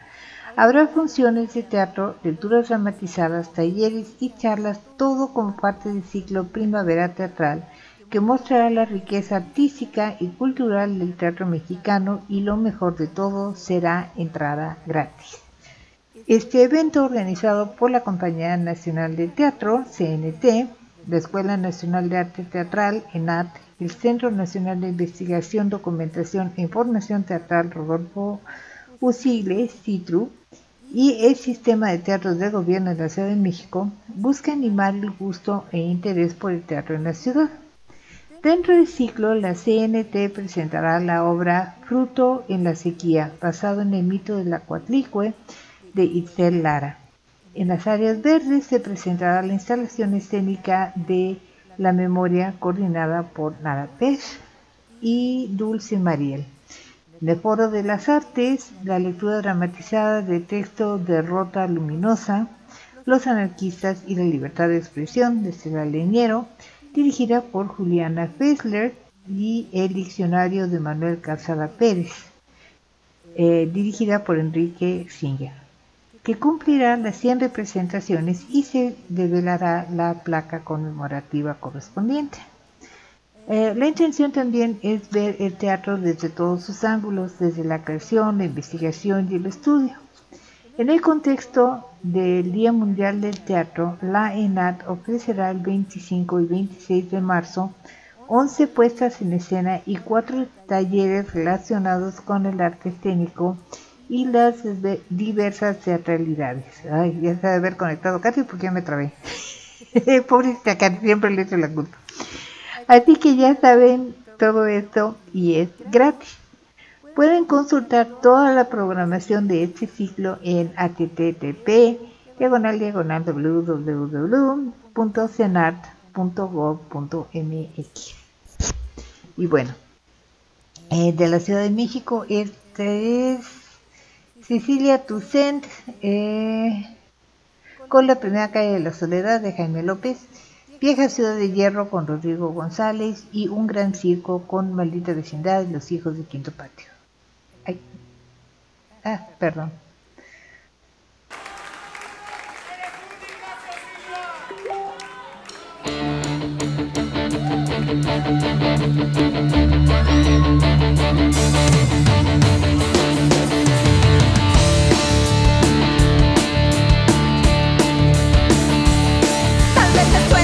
habrá funciones de teatro, lecturas dramatizadas, talleres y charlas, todo como parte del ciclo Primavera Teatral, que mostrará la riqueza artística y cultural del teatro mexicano y lo mejor de todo será entrada gratis. Este evento organizado por la Compañía Nacional de Teatro, CNT, la Escuela Nacional de Arte Teatral, ENAT, el Centro Nacional de Investigación, Documentación e Información Teatral Rodolfo Usigle, CITRU, y el Sistema de Teatros de Gobierno de la Ciudad de México busca animar el gusto e interés por el teatro en la ciudad. Dentro del ciclo, la CNT presentará la obra Fruto en la sequía, basado en el mito de la Coatlicue de Itzel Lara. En las áreas verdes se presentará la instalación escénica de La Memoria coordinada por Nara Pech y Dulce Mariel. En el Foro de las Artes, la lectura dramatizada de texto de Rota Luminosa, Los anarquistas y la libertad de expresión de Cela Leñero, dirigida por Juliana Fessler y el diccionario de Manuel Calzada Pérez, eh, dirigida por Enrique Singer que cumplirá las 100 representaciones y se develará la placa conmemorativa correspondiente. Eh, la intención también es ver el teatro desde todos sus ángulos, desde la creación, la investigación y el estudio. En el contexto del Día Mundial del Teatro, la ENAT ofrecerá el 25 y 26 de marzo 11 puestas en escena y 4 talleres relacionados con el arte escénico y las diversas teatralidades. Ay, ya se debe haber conectado Katy porque ya me trabé. Pobrecita Katy, siempre le echo la culpa. Así que ya saben todo esto y es gratis. Pueden consultar toda la programación de este ciclo en http diagonal diagonal www.cenart.gov.mx. Y bueno, eh, de la Ciudad de México, este es Cecilia Toussaint, eh, con la primera calle de la Soledad de Jaime López, Vieja Ciudad de Hierro con Rodrigo González y Un Gran Circo con Maldita Vecindad, Los Hijos de Quinto Patio. Ay. Ah, perdón. Si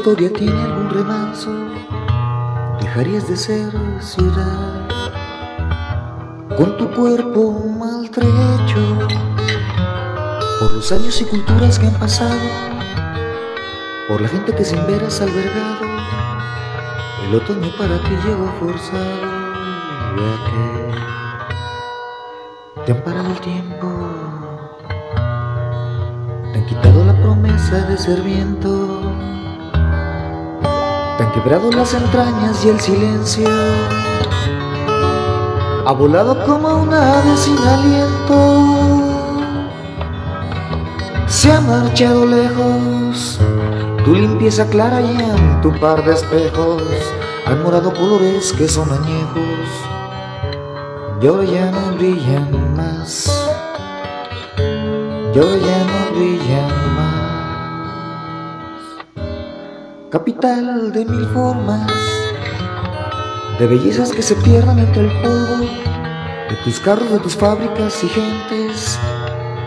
historia tiene algún remanso, dejarías de ser ciudad. Con tu cuerpo maltrecho por los años y culturas que han pasado, por la gente que sin veras albergado, el otoño para ti llegó forzado, ya que te han parado el tiempo, te han quitado la promesa de ser viento han quebrado las entrañas y el silencio ha volado como una ave sin aliento. Se ha marchado lejos tu limpieza clara y en tu par de espejos han morado colores que son añejos y ahora ya no brillan más. Y ahora ya no brillan más capital de mil formas, de bellezas que se pierdan entre el polvo, de tus carros, de tus fábricas y gentes,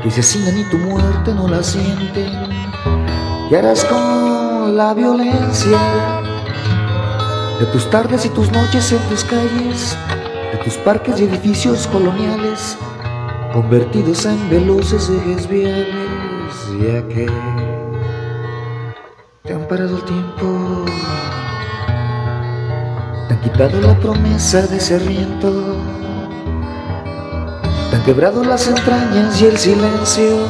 que se asesinan y tu muerte no la sienten. ¿Qué harás con la violencia de tus tardes y tus noches en tus calles, de tus parques y edificios coloniales, convertidos en veloces ejes viales, ya que te han parado el tiempo, te han quitado la promesa de ser viento, te han quebrado las entrañas y el silencio,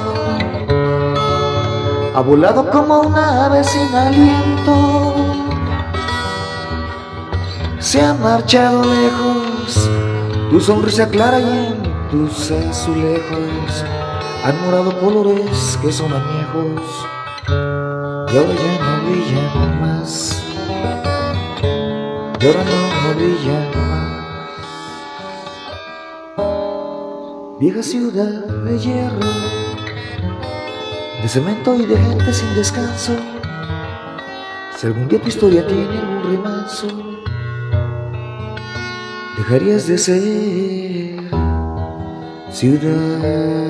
ha volado como una ave sin aliento. Se ha marchado lejos, tu sonrisa clara y en tus azulejos. Han morado colores que son añejos y ahora ya no brillan más, y ahora no, brillan más. Vieja ciudad de hierro, de cemento y de gente sin descanso, si algún día tu historia tiene algún remanso, dejarías de ser ciudad.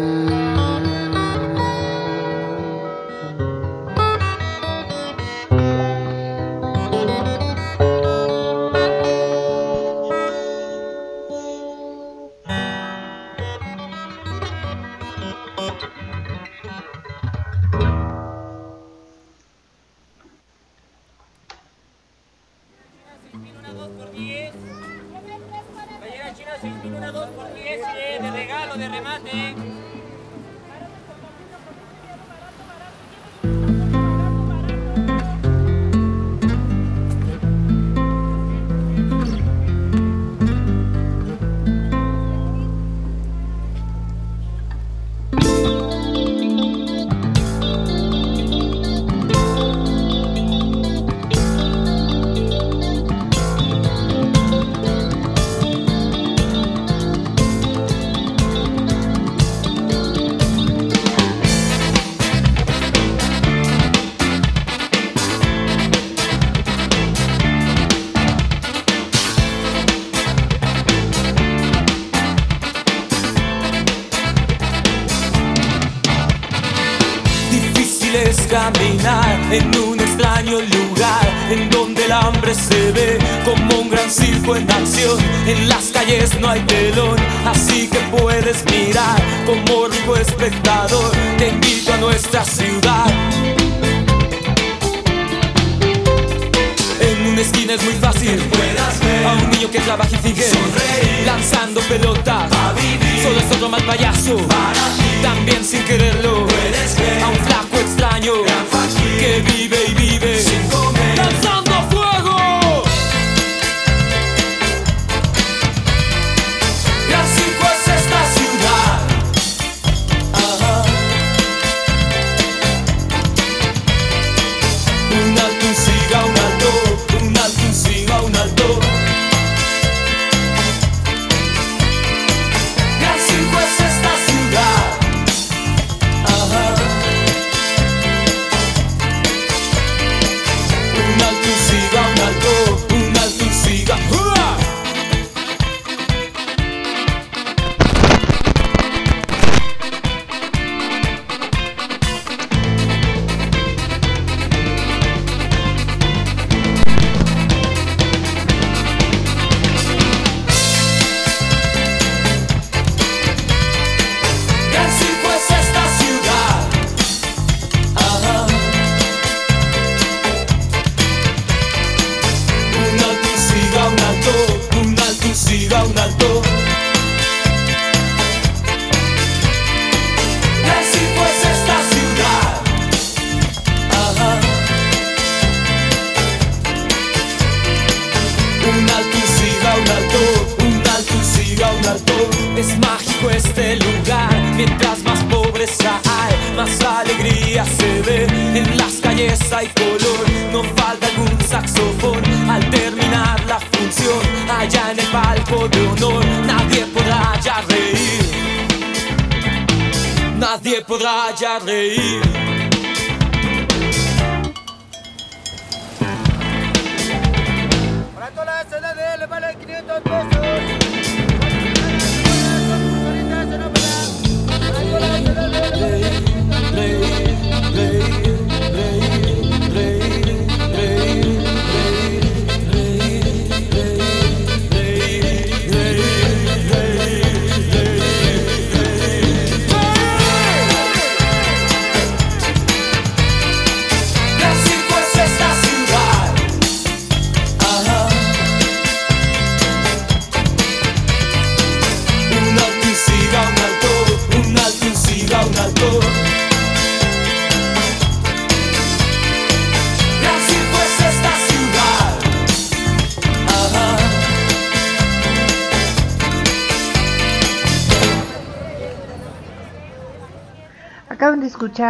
Las calles no hay telón, así que puedes mirar como rico espectador. Te invito a nuestra ciudad. En una esquina es muy fácil. A un niño que trabaja y sigue. Lanzando pelotas. Solo es otro mal payaso. También sin quererlo. A un flaco extraño. Que vive y vive. Lanzando fuego.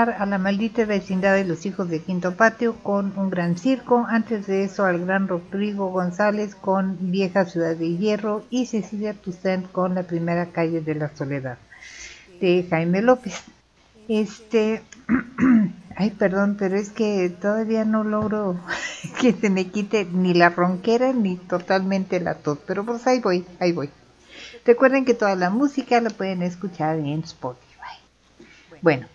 A la maldita vecindad de los hijos de Quinto Patio con un gran circo. Antes de eso al gran Rodrigo González con Vieja Ciudad de Hierro y Cecilia Toussaint con la primera calle de la Soledad de Jaime López. Este, ay perdón, pero es que todavía no logro que se me quite ni la ronquera ni totalmente la tos, pero pues ahí voy, ahí voy. Recuerden que toda la música la pueden escuchar en Spotify. Bueno,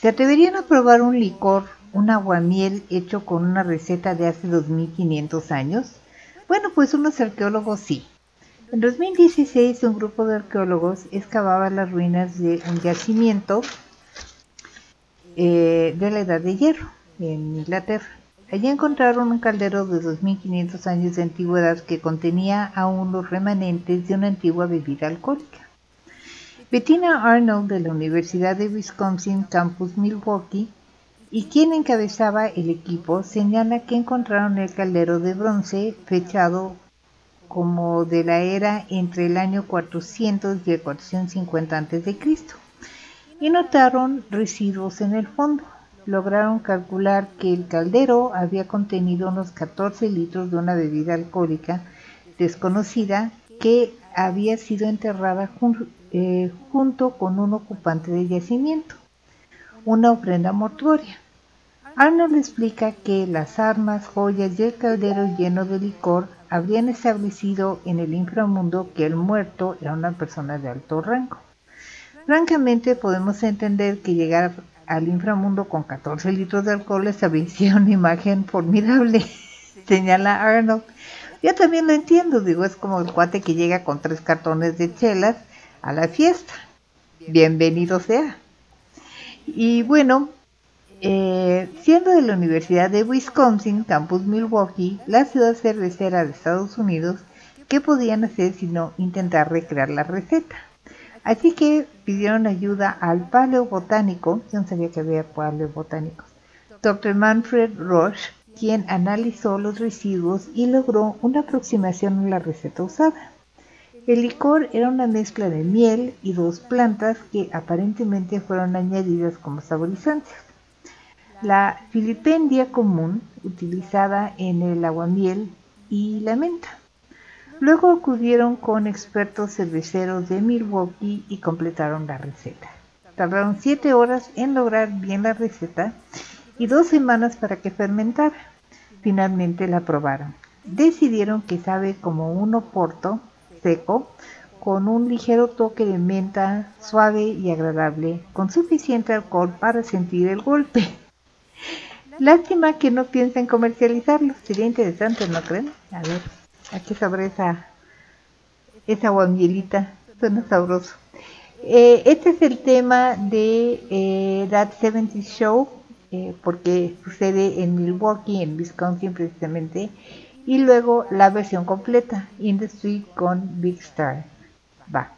¿se atreverían a probar un licor, un aguamiel hecho con una receta de hace 2500 años? Bueno, pues unos arqueólogos sí. En 2016 un grupo de arqueólogos excavaba las ruinas de un yacimiento eh, de la Edad de Hierro en Inglaterra. Allí encontraron un caldero de 2500 años de antigüedad que contenía aún los remanentes de una antigua bebida alcohólica. Bettina Arnold de la Universidad de Wisconsin Campus Milwaukee y quien encabezaba el equipo señala que encontraron el caldero de bronce fechado como de la era entre el año 400 y el 450 a.C. y notaron residuos en el fondo. Lograron calcular que el caldero había contenido unos 14 litros de una bebida alcohólica desconocida que había sido enterrada eh, junto con un ocupante de yacimiento, una ofrenda mortuoria. Arnold explica que las armas, joyas y el caldero lleno de licor habrían establecido en el inframundo que el muerto era una persona de alto rango. Francamente podemos entender que llegar al inframundo con 14 litros de alcohol establecía una imagen formidable, señala Arnold. Yo también lo entiendo, digo, es como el cuate que llega con tres cartones de chelas a la fiesta. Bienvenido sea. Y bueno, eh, siendo de la Universidad de Wisconsin, Campus Milwaukee, la ciudad cervecera de Estados Unidos, ¿qué podían hacer sino intentar recrear la receta? Así que pidieron ayuda al paleobotánico, yo no sabía que había paleobotánicos, Dr. Manfred Roche, quien analizó los residuos y logró una aproximación a la receta usada. El licor era una mezcla de miel y dos plantas que aparentemente fueron añadidas como saborizantes. La filipendia común, utilizada en el aguamiel y la menta. Luego acudieron con expertos cerveceros de Milwaukee y completaron la receta. Tardaron siete horas en lograr bien la receta y dos semanas para que fermentara. Finalmente la probaron. Decidieron que sabe como un oporto seco con un ligero toque de menta suave y agradable, con suficiente alcohol para sentir el golpe. Lástima que no piensen comercializarlo, sería interesante, ¿no creen? A ver, aquí sobre esa, esa guamielita, suena sabroso. Eh, este es el tema de eh, That 70 Show, eh, porque sucede en Milwaukee, en Wisconsin precisamente, y luego la versión completa, In the Street con Big Star. Va.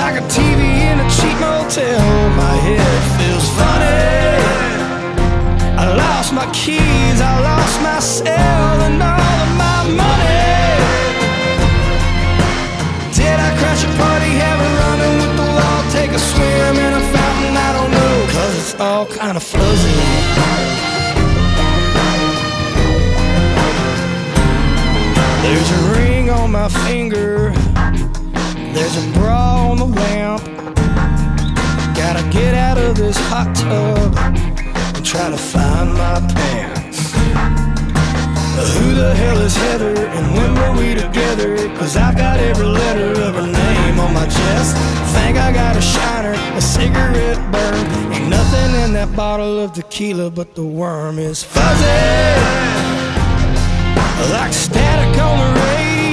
Like a TV in a cheap motel, my head feels funny. I lost my keys, I lost my cell, and all of my money. Did I crash a party, have a with the take a swim in a fountain? I don't know, cause it's all kind of fuzzy. There's a ring my finger. There's a bra on the lamp. Gotta get out of this hot tub and try to find my pants. Who the hell is Heather and when were we together? Cause I've got every letter of her name on my chest. Think I got a shiner, a cigarette burn. Ain't nothing in that bottle of tequila, but the worm is fuzzy. Like static on the radio,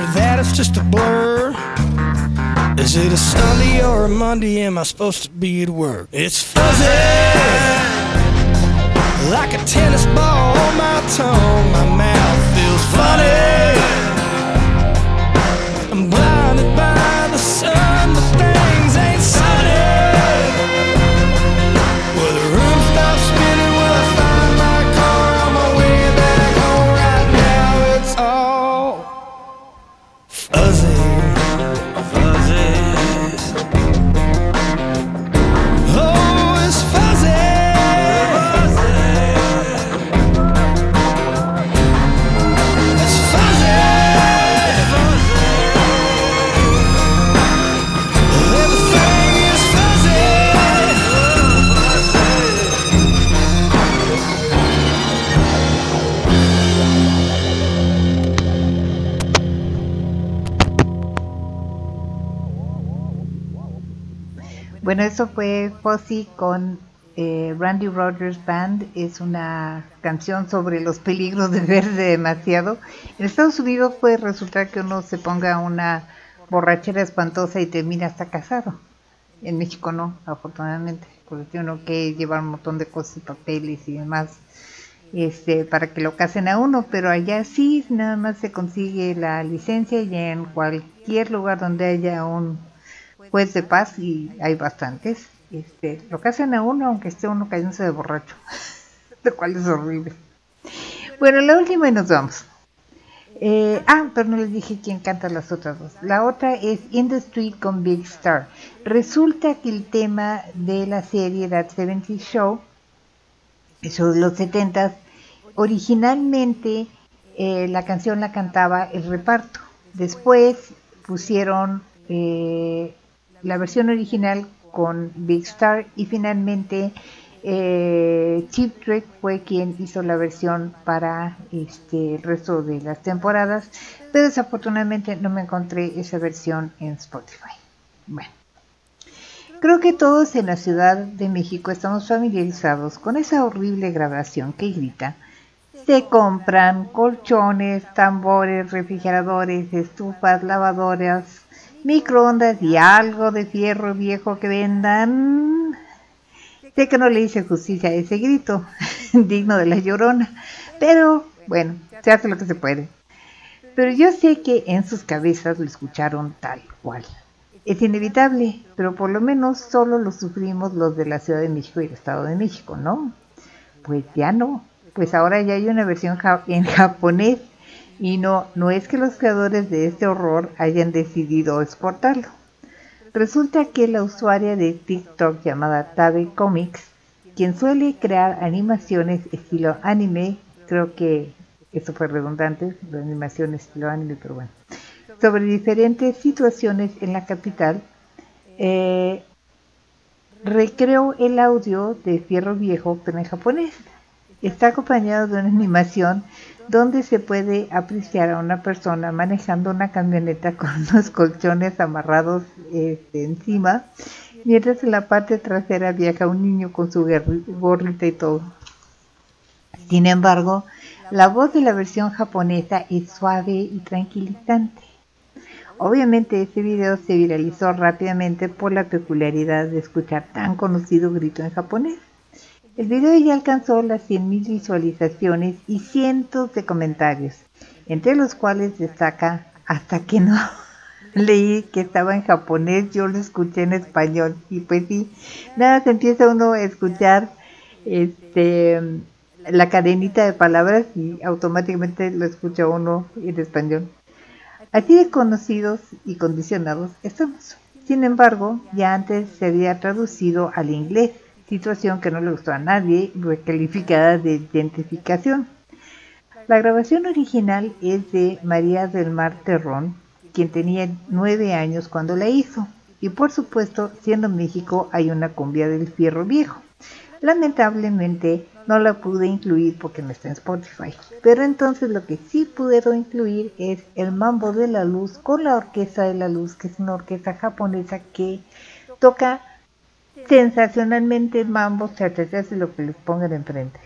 After that, it's just a blur. Is it a Sunday or a Monday? Am I supposed to be at work? It's fuzzy, like a tennis ball on my tongue. My mouth feels funny. Bueno, eso fue Fuzzy con eh, Randy Rogers Band. Es una canción sobre los peligros de verse demasiado. En Estados Unidos puede resultar que uno se ponga una borrachera espantosa y termina hasta casado. En México no, afortunadamente, porque tiene uno que llevar un montón de cosas y papeles y demás este, para que lo casen a uno, pero allá sí, nada más se consigue la licencia y en cualquier lugar donde haya un juez de paz, y hay bastantes, este, lo casan a uno aunque esté uno cayéndose de borracho, lo cual es horrible. Bueno, la última y nos vamos. Eh, ah, pero no les dije quién canta las otras dos. La otra es In the Street con Big Star. Resulta que el tema de la serie That 70 Show, de los 70 originalmente eh, la canción la cantaba el reparto. Después pusieron eh, la versión original con Big Star y finalmente eh, Cheap Trick fue quien hizo la versión para este el resto de las temporadas, pero desafortunadamente no me encontré esa versión en Spotify. Bueno, creo que todos en la Ciudad de México estamos familiarizados con esa horrible grabación que grita. Se compran colchones, tambores, refrigeradores, estufas, lavadoras, microondas y algo de fierro viejo que vendan. Sé que no le hice justicia a ese grito, digno de la llorona, pero bueno, se hace lo que se puede. Pero yo sé que en sus cabezas lo escucharon tal cual. Es inevitable, pero por lo menos solo lo sufrimos los de la Ciudad de México y el Estado de México, ¿no? Pues ya no, pues ahora ya hay una versión en japonés Y no, no es que los creadores de este horror hayan decidido exportarlo. Resulta que la usuaria de TikTok llamada Tabe Comics, quien suele crear animaciones estilo anime, creo que eso fue redundante, la animación estilo anime, pero bueno, sobre diferentes situaciones en la capital, eh, recreó el audio de Fierro Viejo, pero en japonés. Está acompañado de una animación donde se puede apreciar a una persona manejando una camioneta con unos colchones amarrados este, encima, mientras en la parte trasera viaja un niño con su gorrita y todo. Sin embargo, la voz de la versión japonesa es suave y tranquilizante. Obviamente este video se viralizó rápidamente por la peculiaridad de escuchar tan conocido grito en japonés. El video ya alcanzó las 100.000 visualizaciones y cientos de comentarios, entre los cuales destaca hasta que no leí que estaba en japonés, yo lo escuché en español y pues sí, nada, se empieza uno a escuchar este la cadenita de palabras y automáticamente lo escucha uno en español. Así de conocidos y condicionados estamos. Sin embargo, ya antes se había traducido al inglés, situación que no le gustó a nadie, recalificada de identificación. La grabación original es de María del Mar Terrón, quien tenía nueve años cuando la hizo. Y por supuesto, siendo México, hay una cumbia del fierro viejo. Lamentablemente no la pude incluir porque no está en Spotify. Pero entonces lo que sí pude incluir es el Mambo de la Luz con la Orquesta de la Luz, que es una orquesta japonesa que toca sensacionalmente mambo, se hace lo que les pongan enfrente.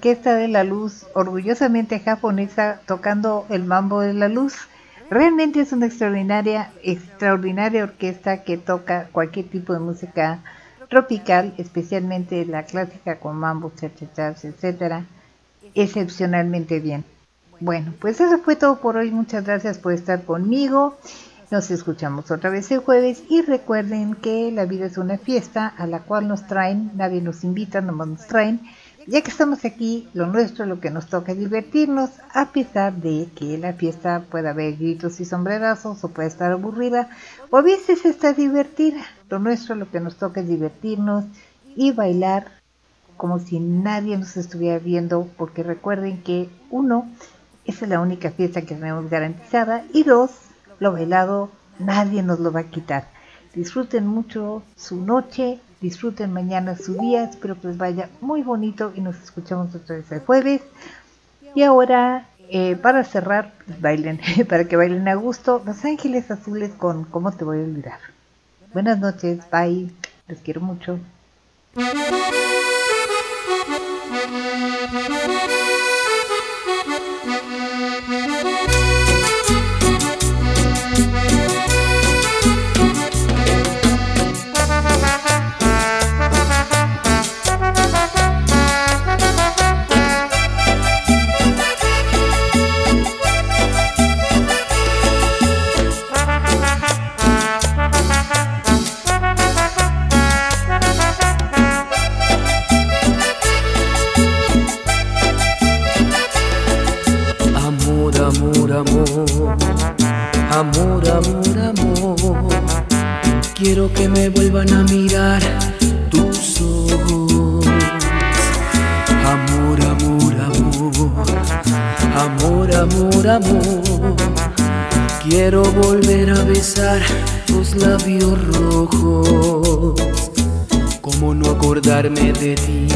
Orquesta de la Luz, orgullosamente japonesa, tocando el mambo de la luz. Realmente es una extraordinaria, extraordinaria orquesta que toca cualquier tipo de música tropical, especialmente la clásica con mambo, chachachas, etcétera, excepcionalmente bien. Bueno, pues eso fue todo por hoy. Muchas gracias por estar conmigo. Nos escuchamos otra vez el jueves y recuerden que la vida es una fiesta a la cual nos traen, nadie nos invita, nomás nos traen. Ya que estamos aquí, lo nuestro, lo que nos toca es divertirnos, a pesar de que la fiesta pueda haber gritos y sombrerazos o puede estar aburrida, o a veces está divertida. Lo nuestro, lo que nos toca es divertirnos y bailar como si nadie nos estuviera viendo, porque recuerden que uno, esa es la única fiesta que tenemos garantizada, y dos, lo bailado nadie nos lo va a quitar. Disfruten mucho su noche, disfruten mañana su día, espero que les vaya muy bonito y nos escuchamos otra vez el jueves. Y ahora, eh, para cerrar, pues bailen, para que bailen a gusto, Los Ángeles Azules con ¿Cómo te voy a olvidar? Buenas noches, bye, les quiero mucho. Besar tus labios rojos. ¿Cómo no acordarme de ti?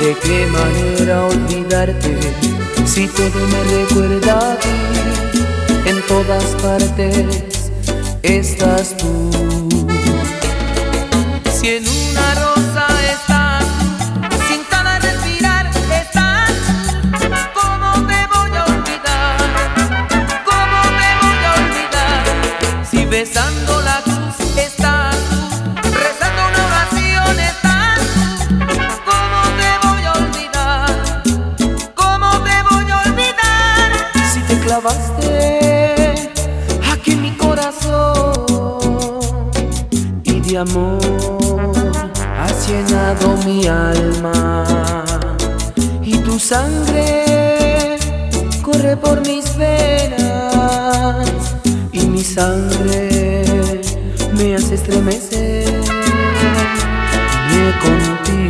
¿De qué manera olvidarte? Si todo me recuerda a ti, en todas partes estás tú. Si en una Si besando la cruz estás, rezando una oración estás, ¿cómo te voy a olvidar? ¿Cómo te voy a olvidar? Si te clavaste aquí en mi corazón y de amor has llenado mi alma y tu sangre corre por mis venas mi sangre me hace estremecer me contigo.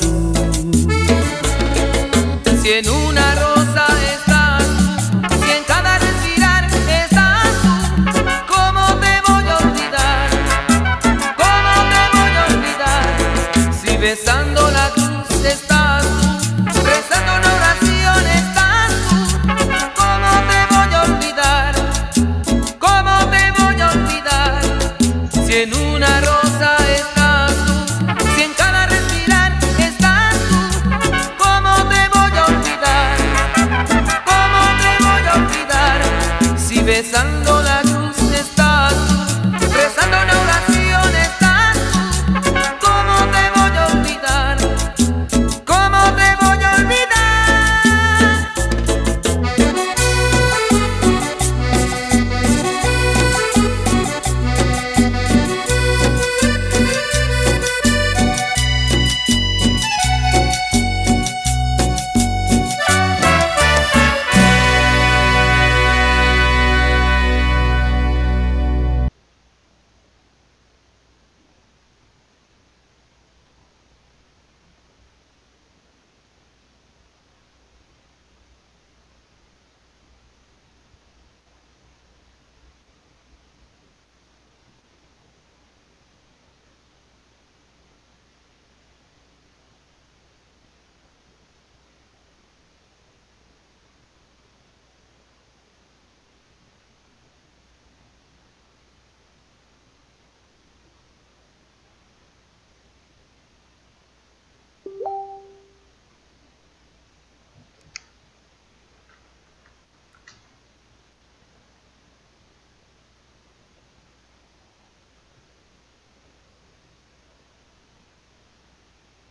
en una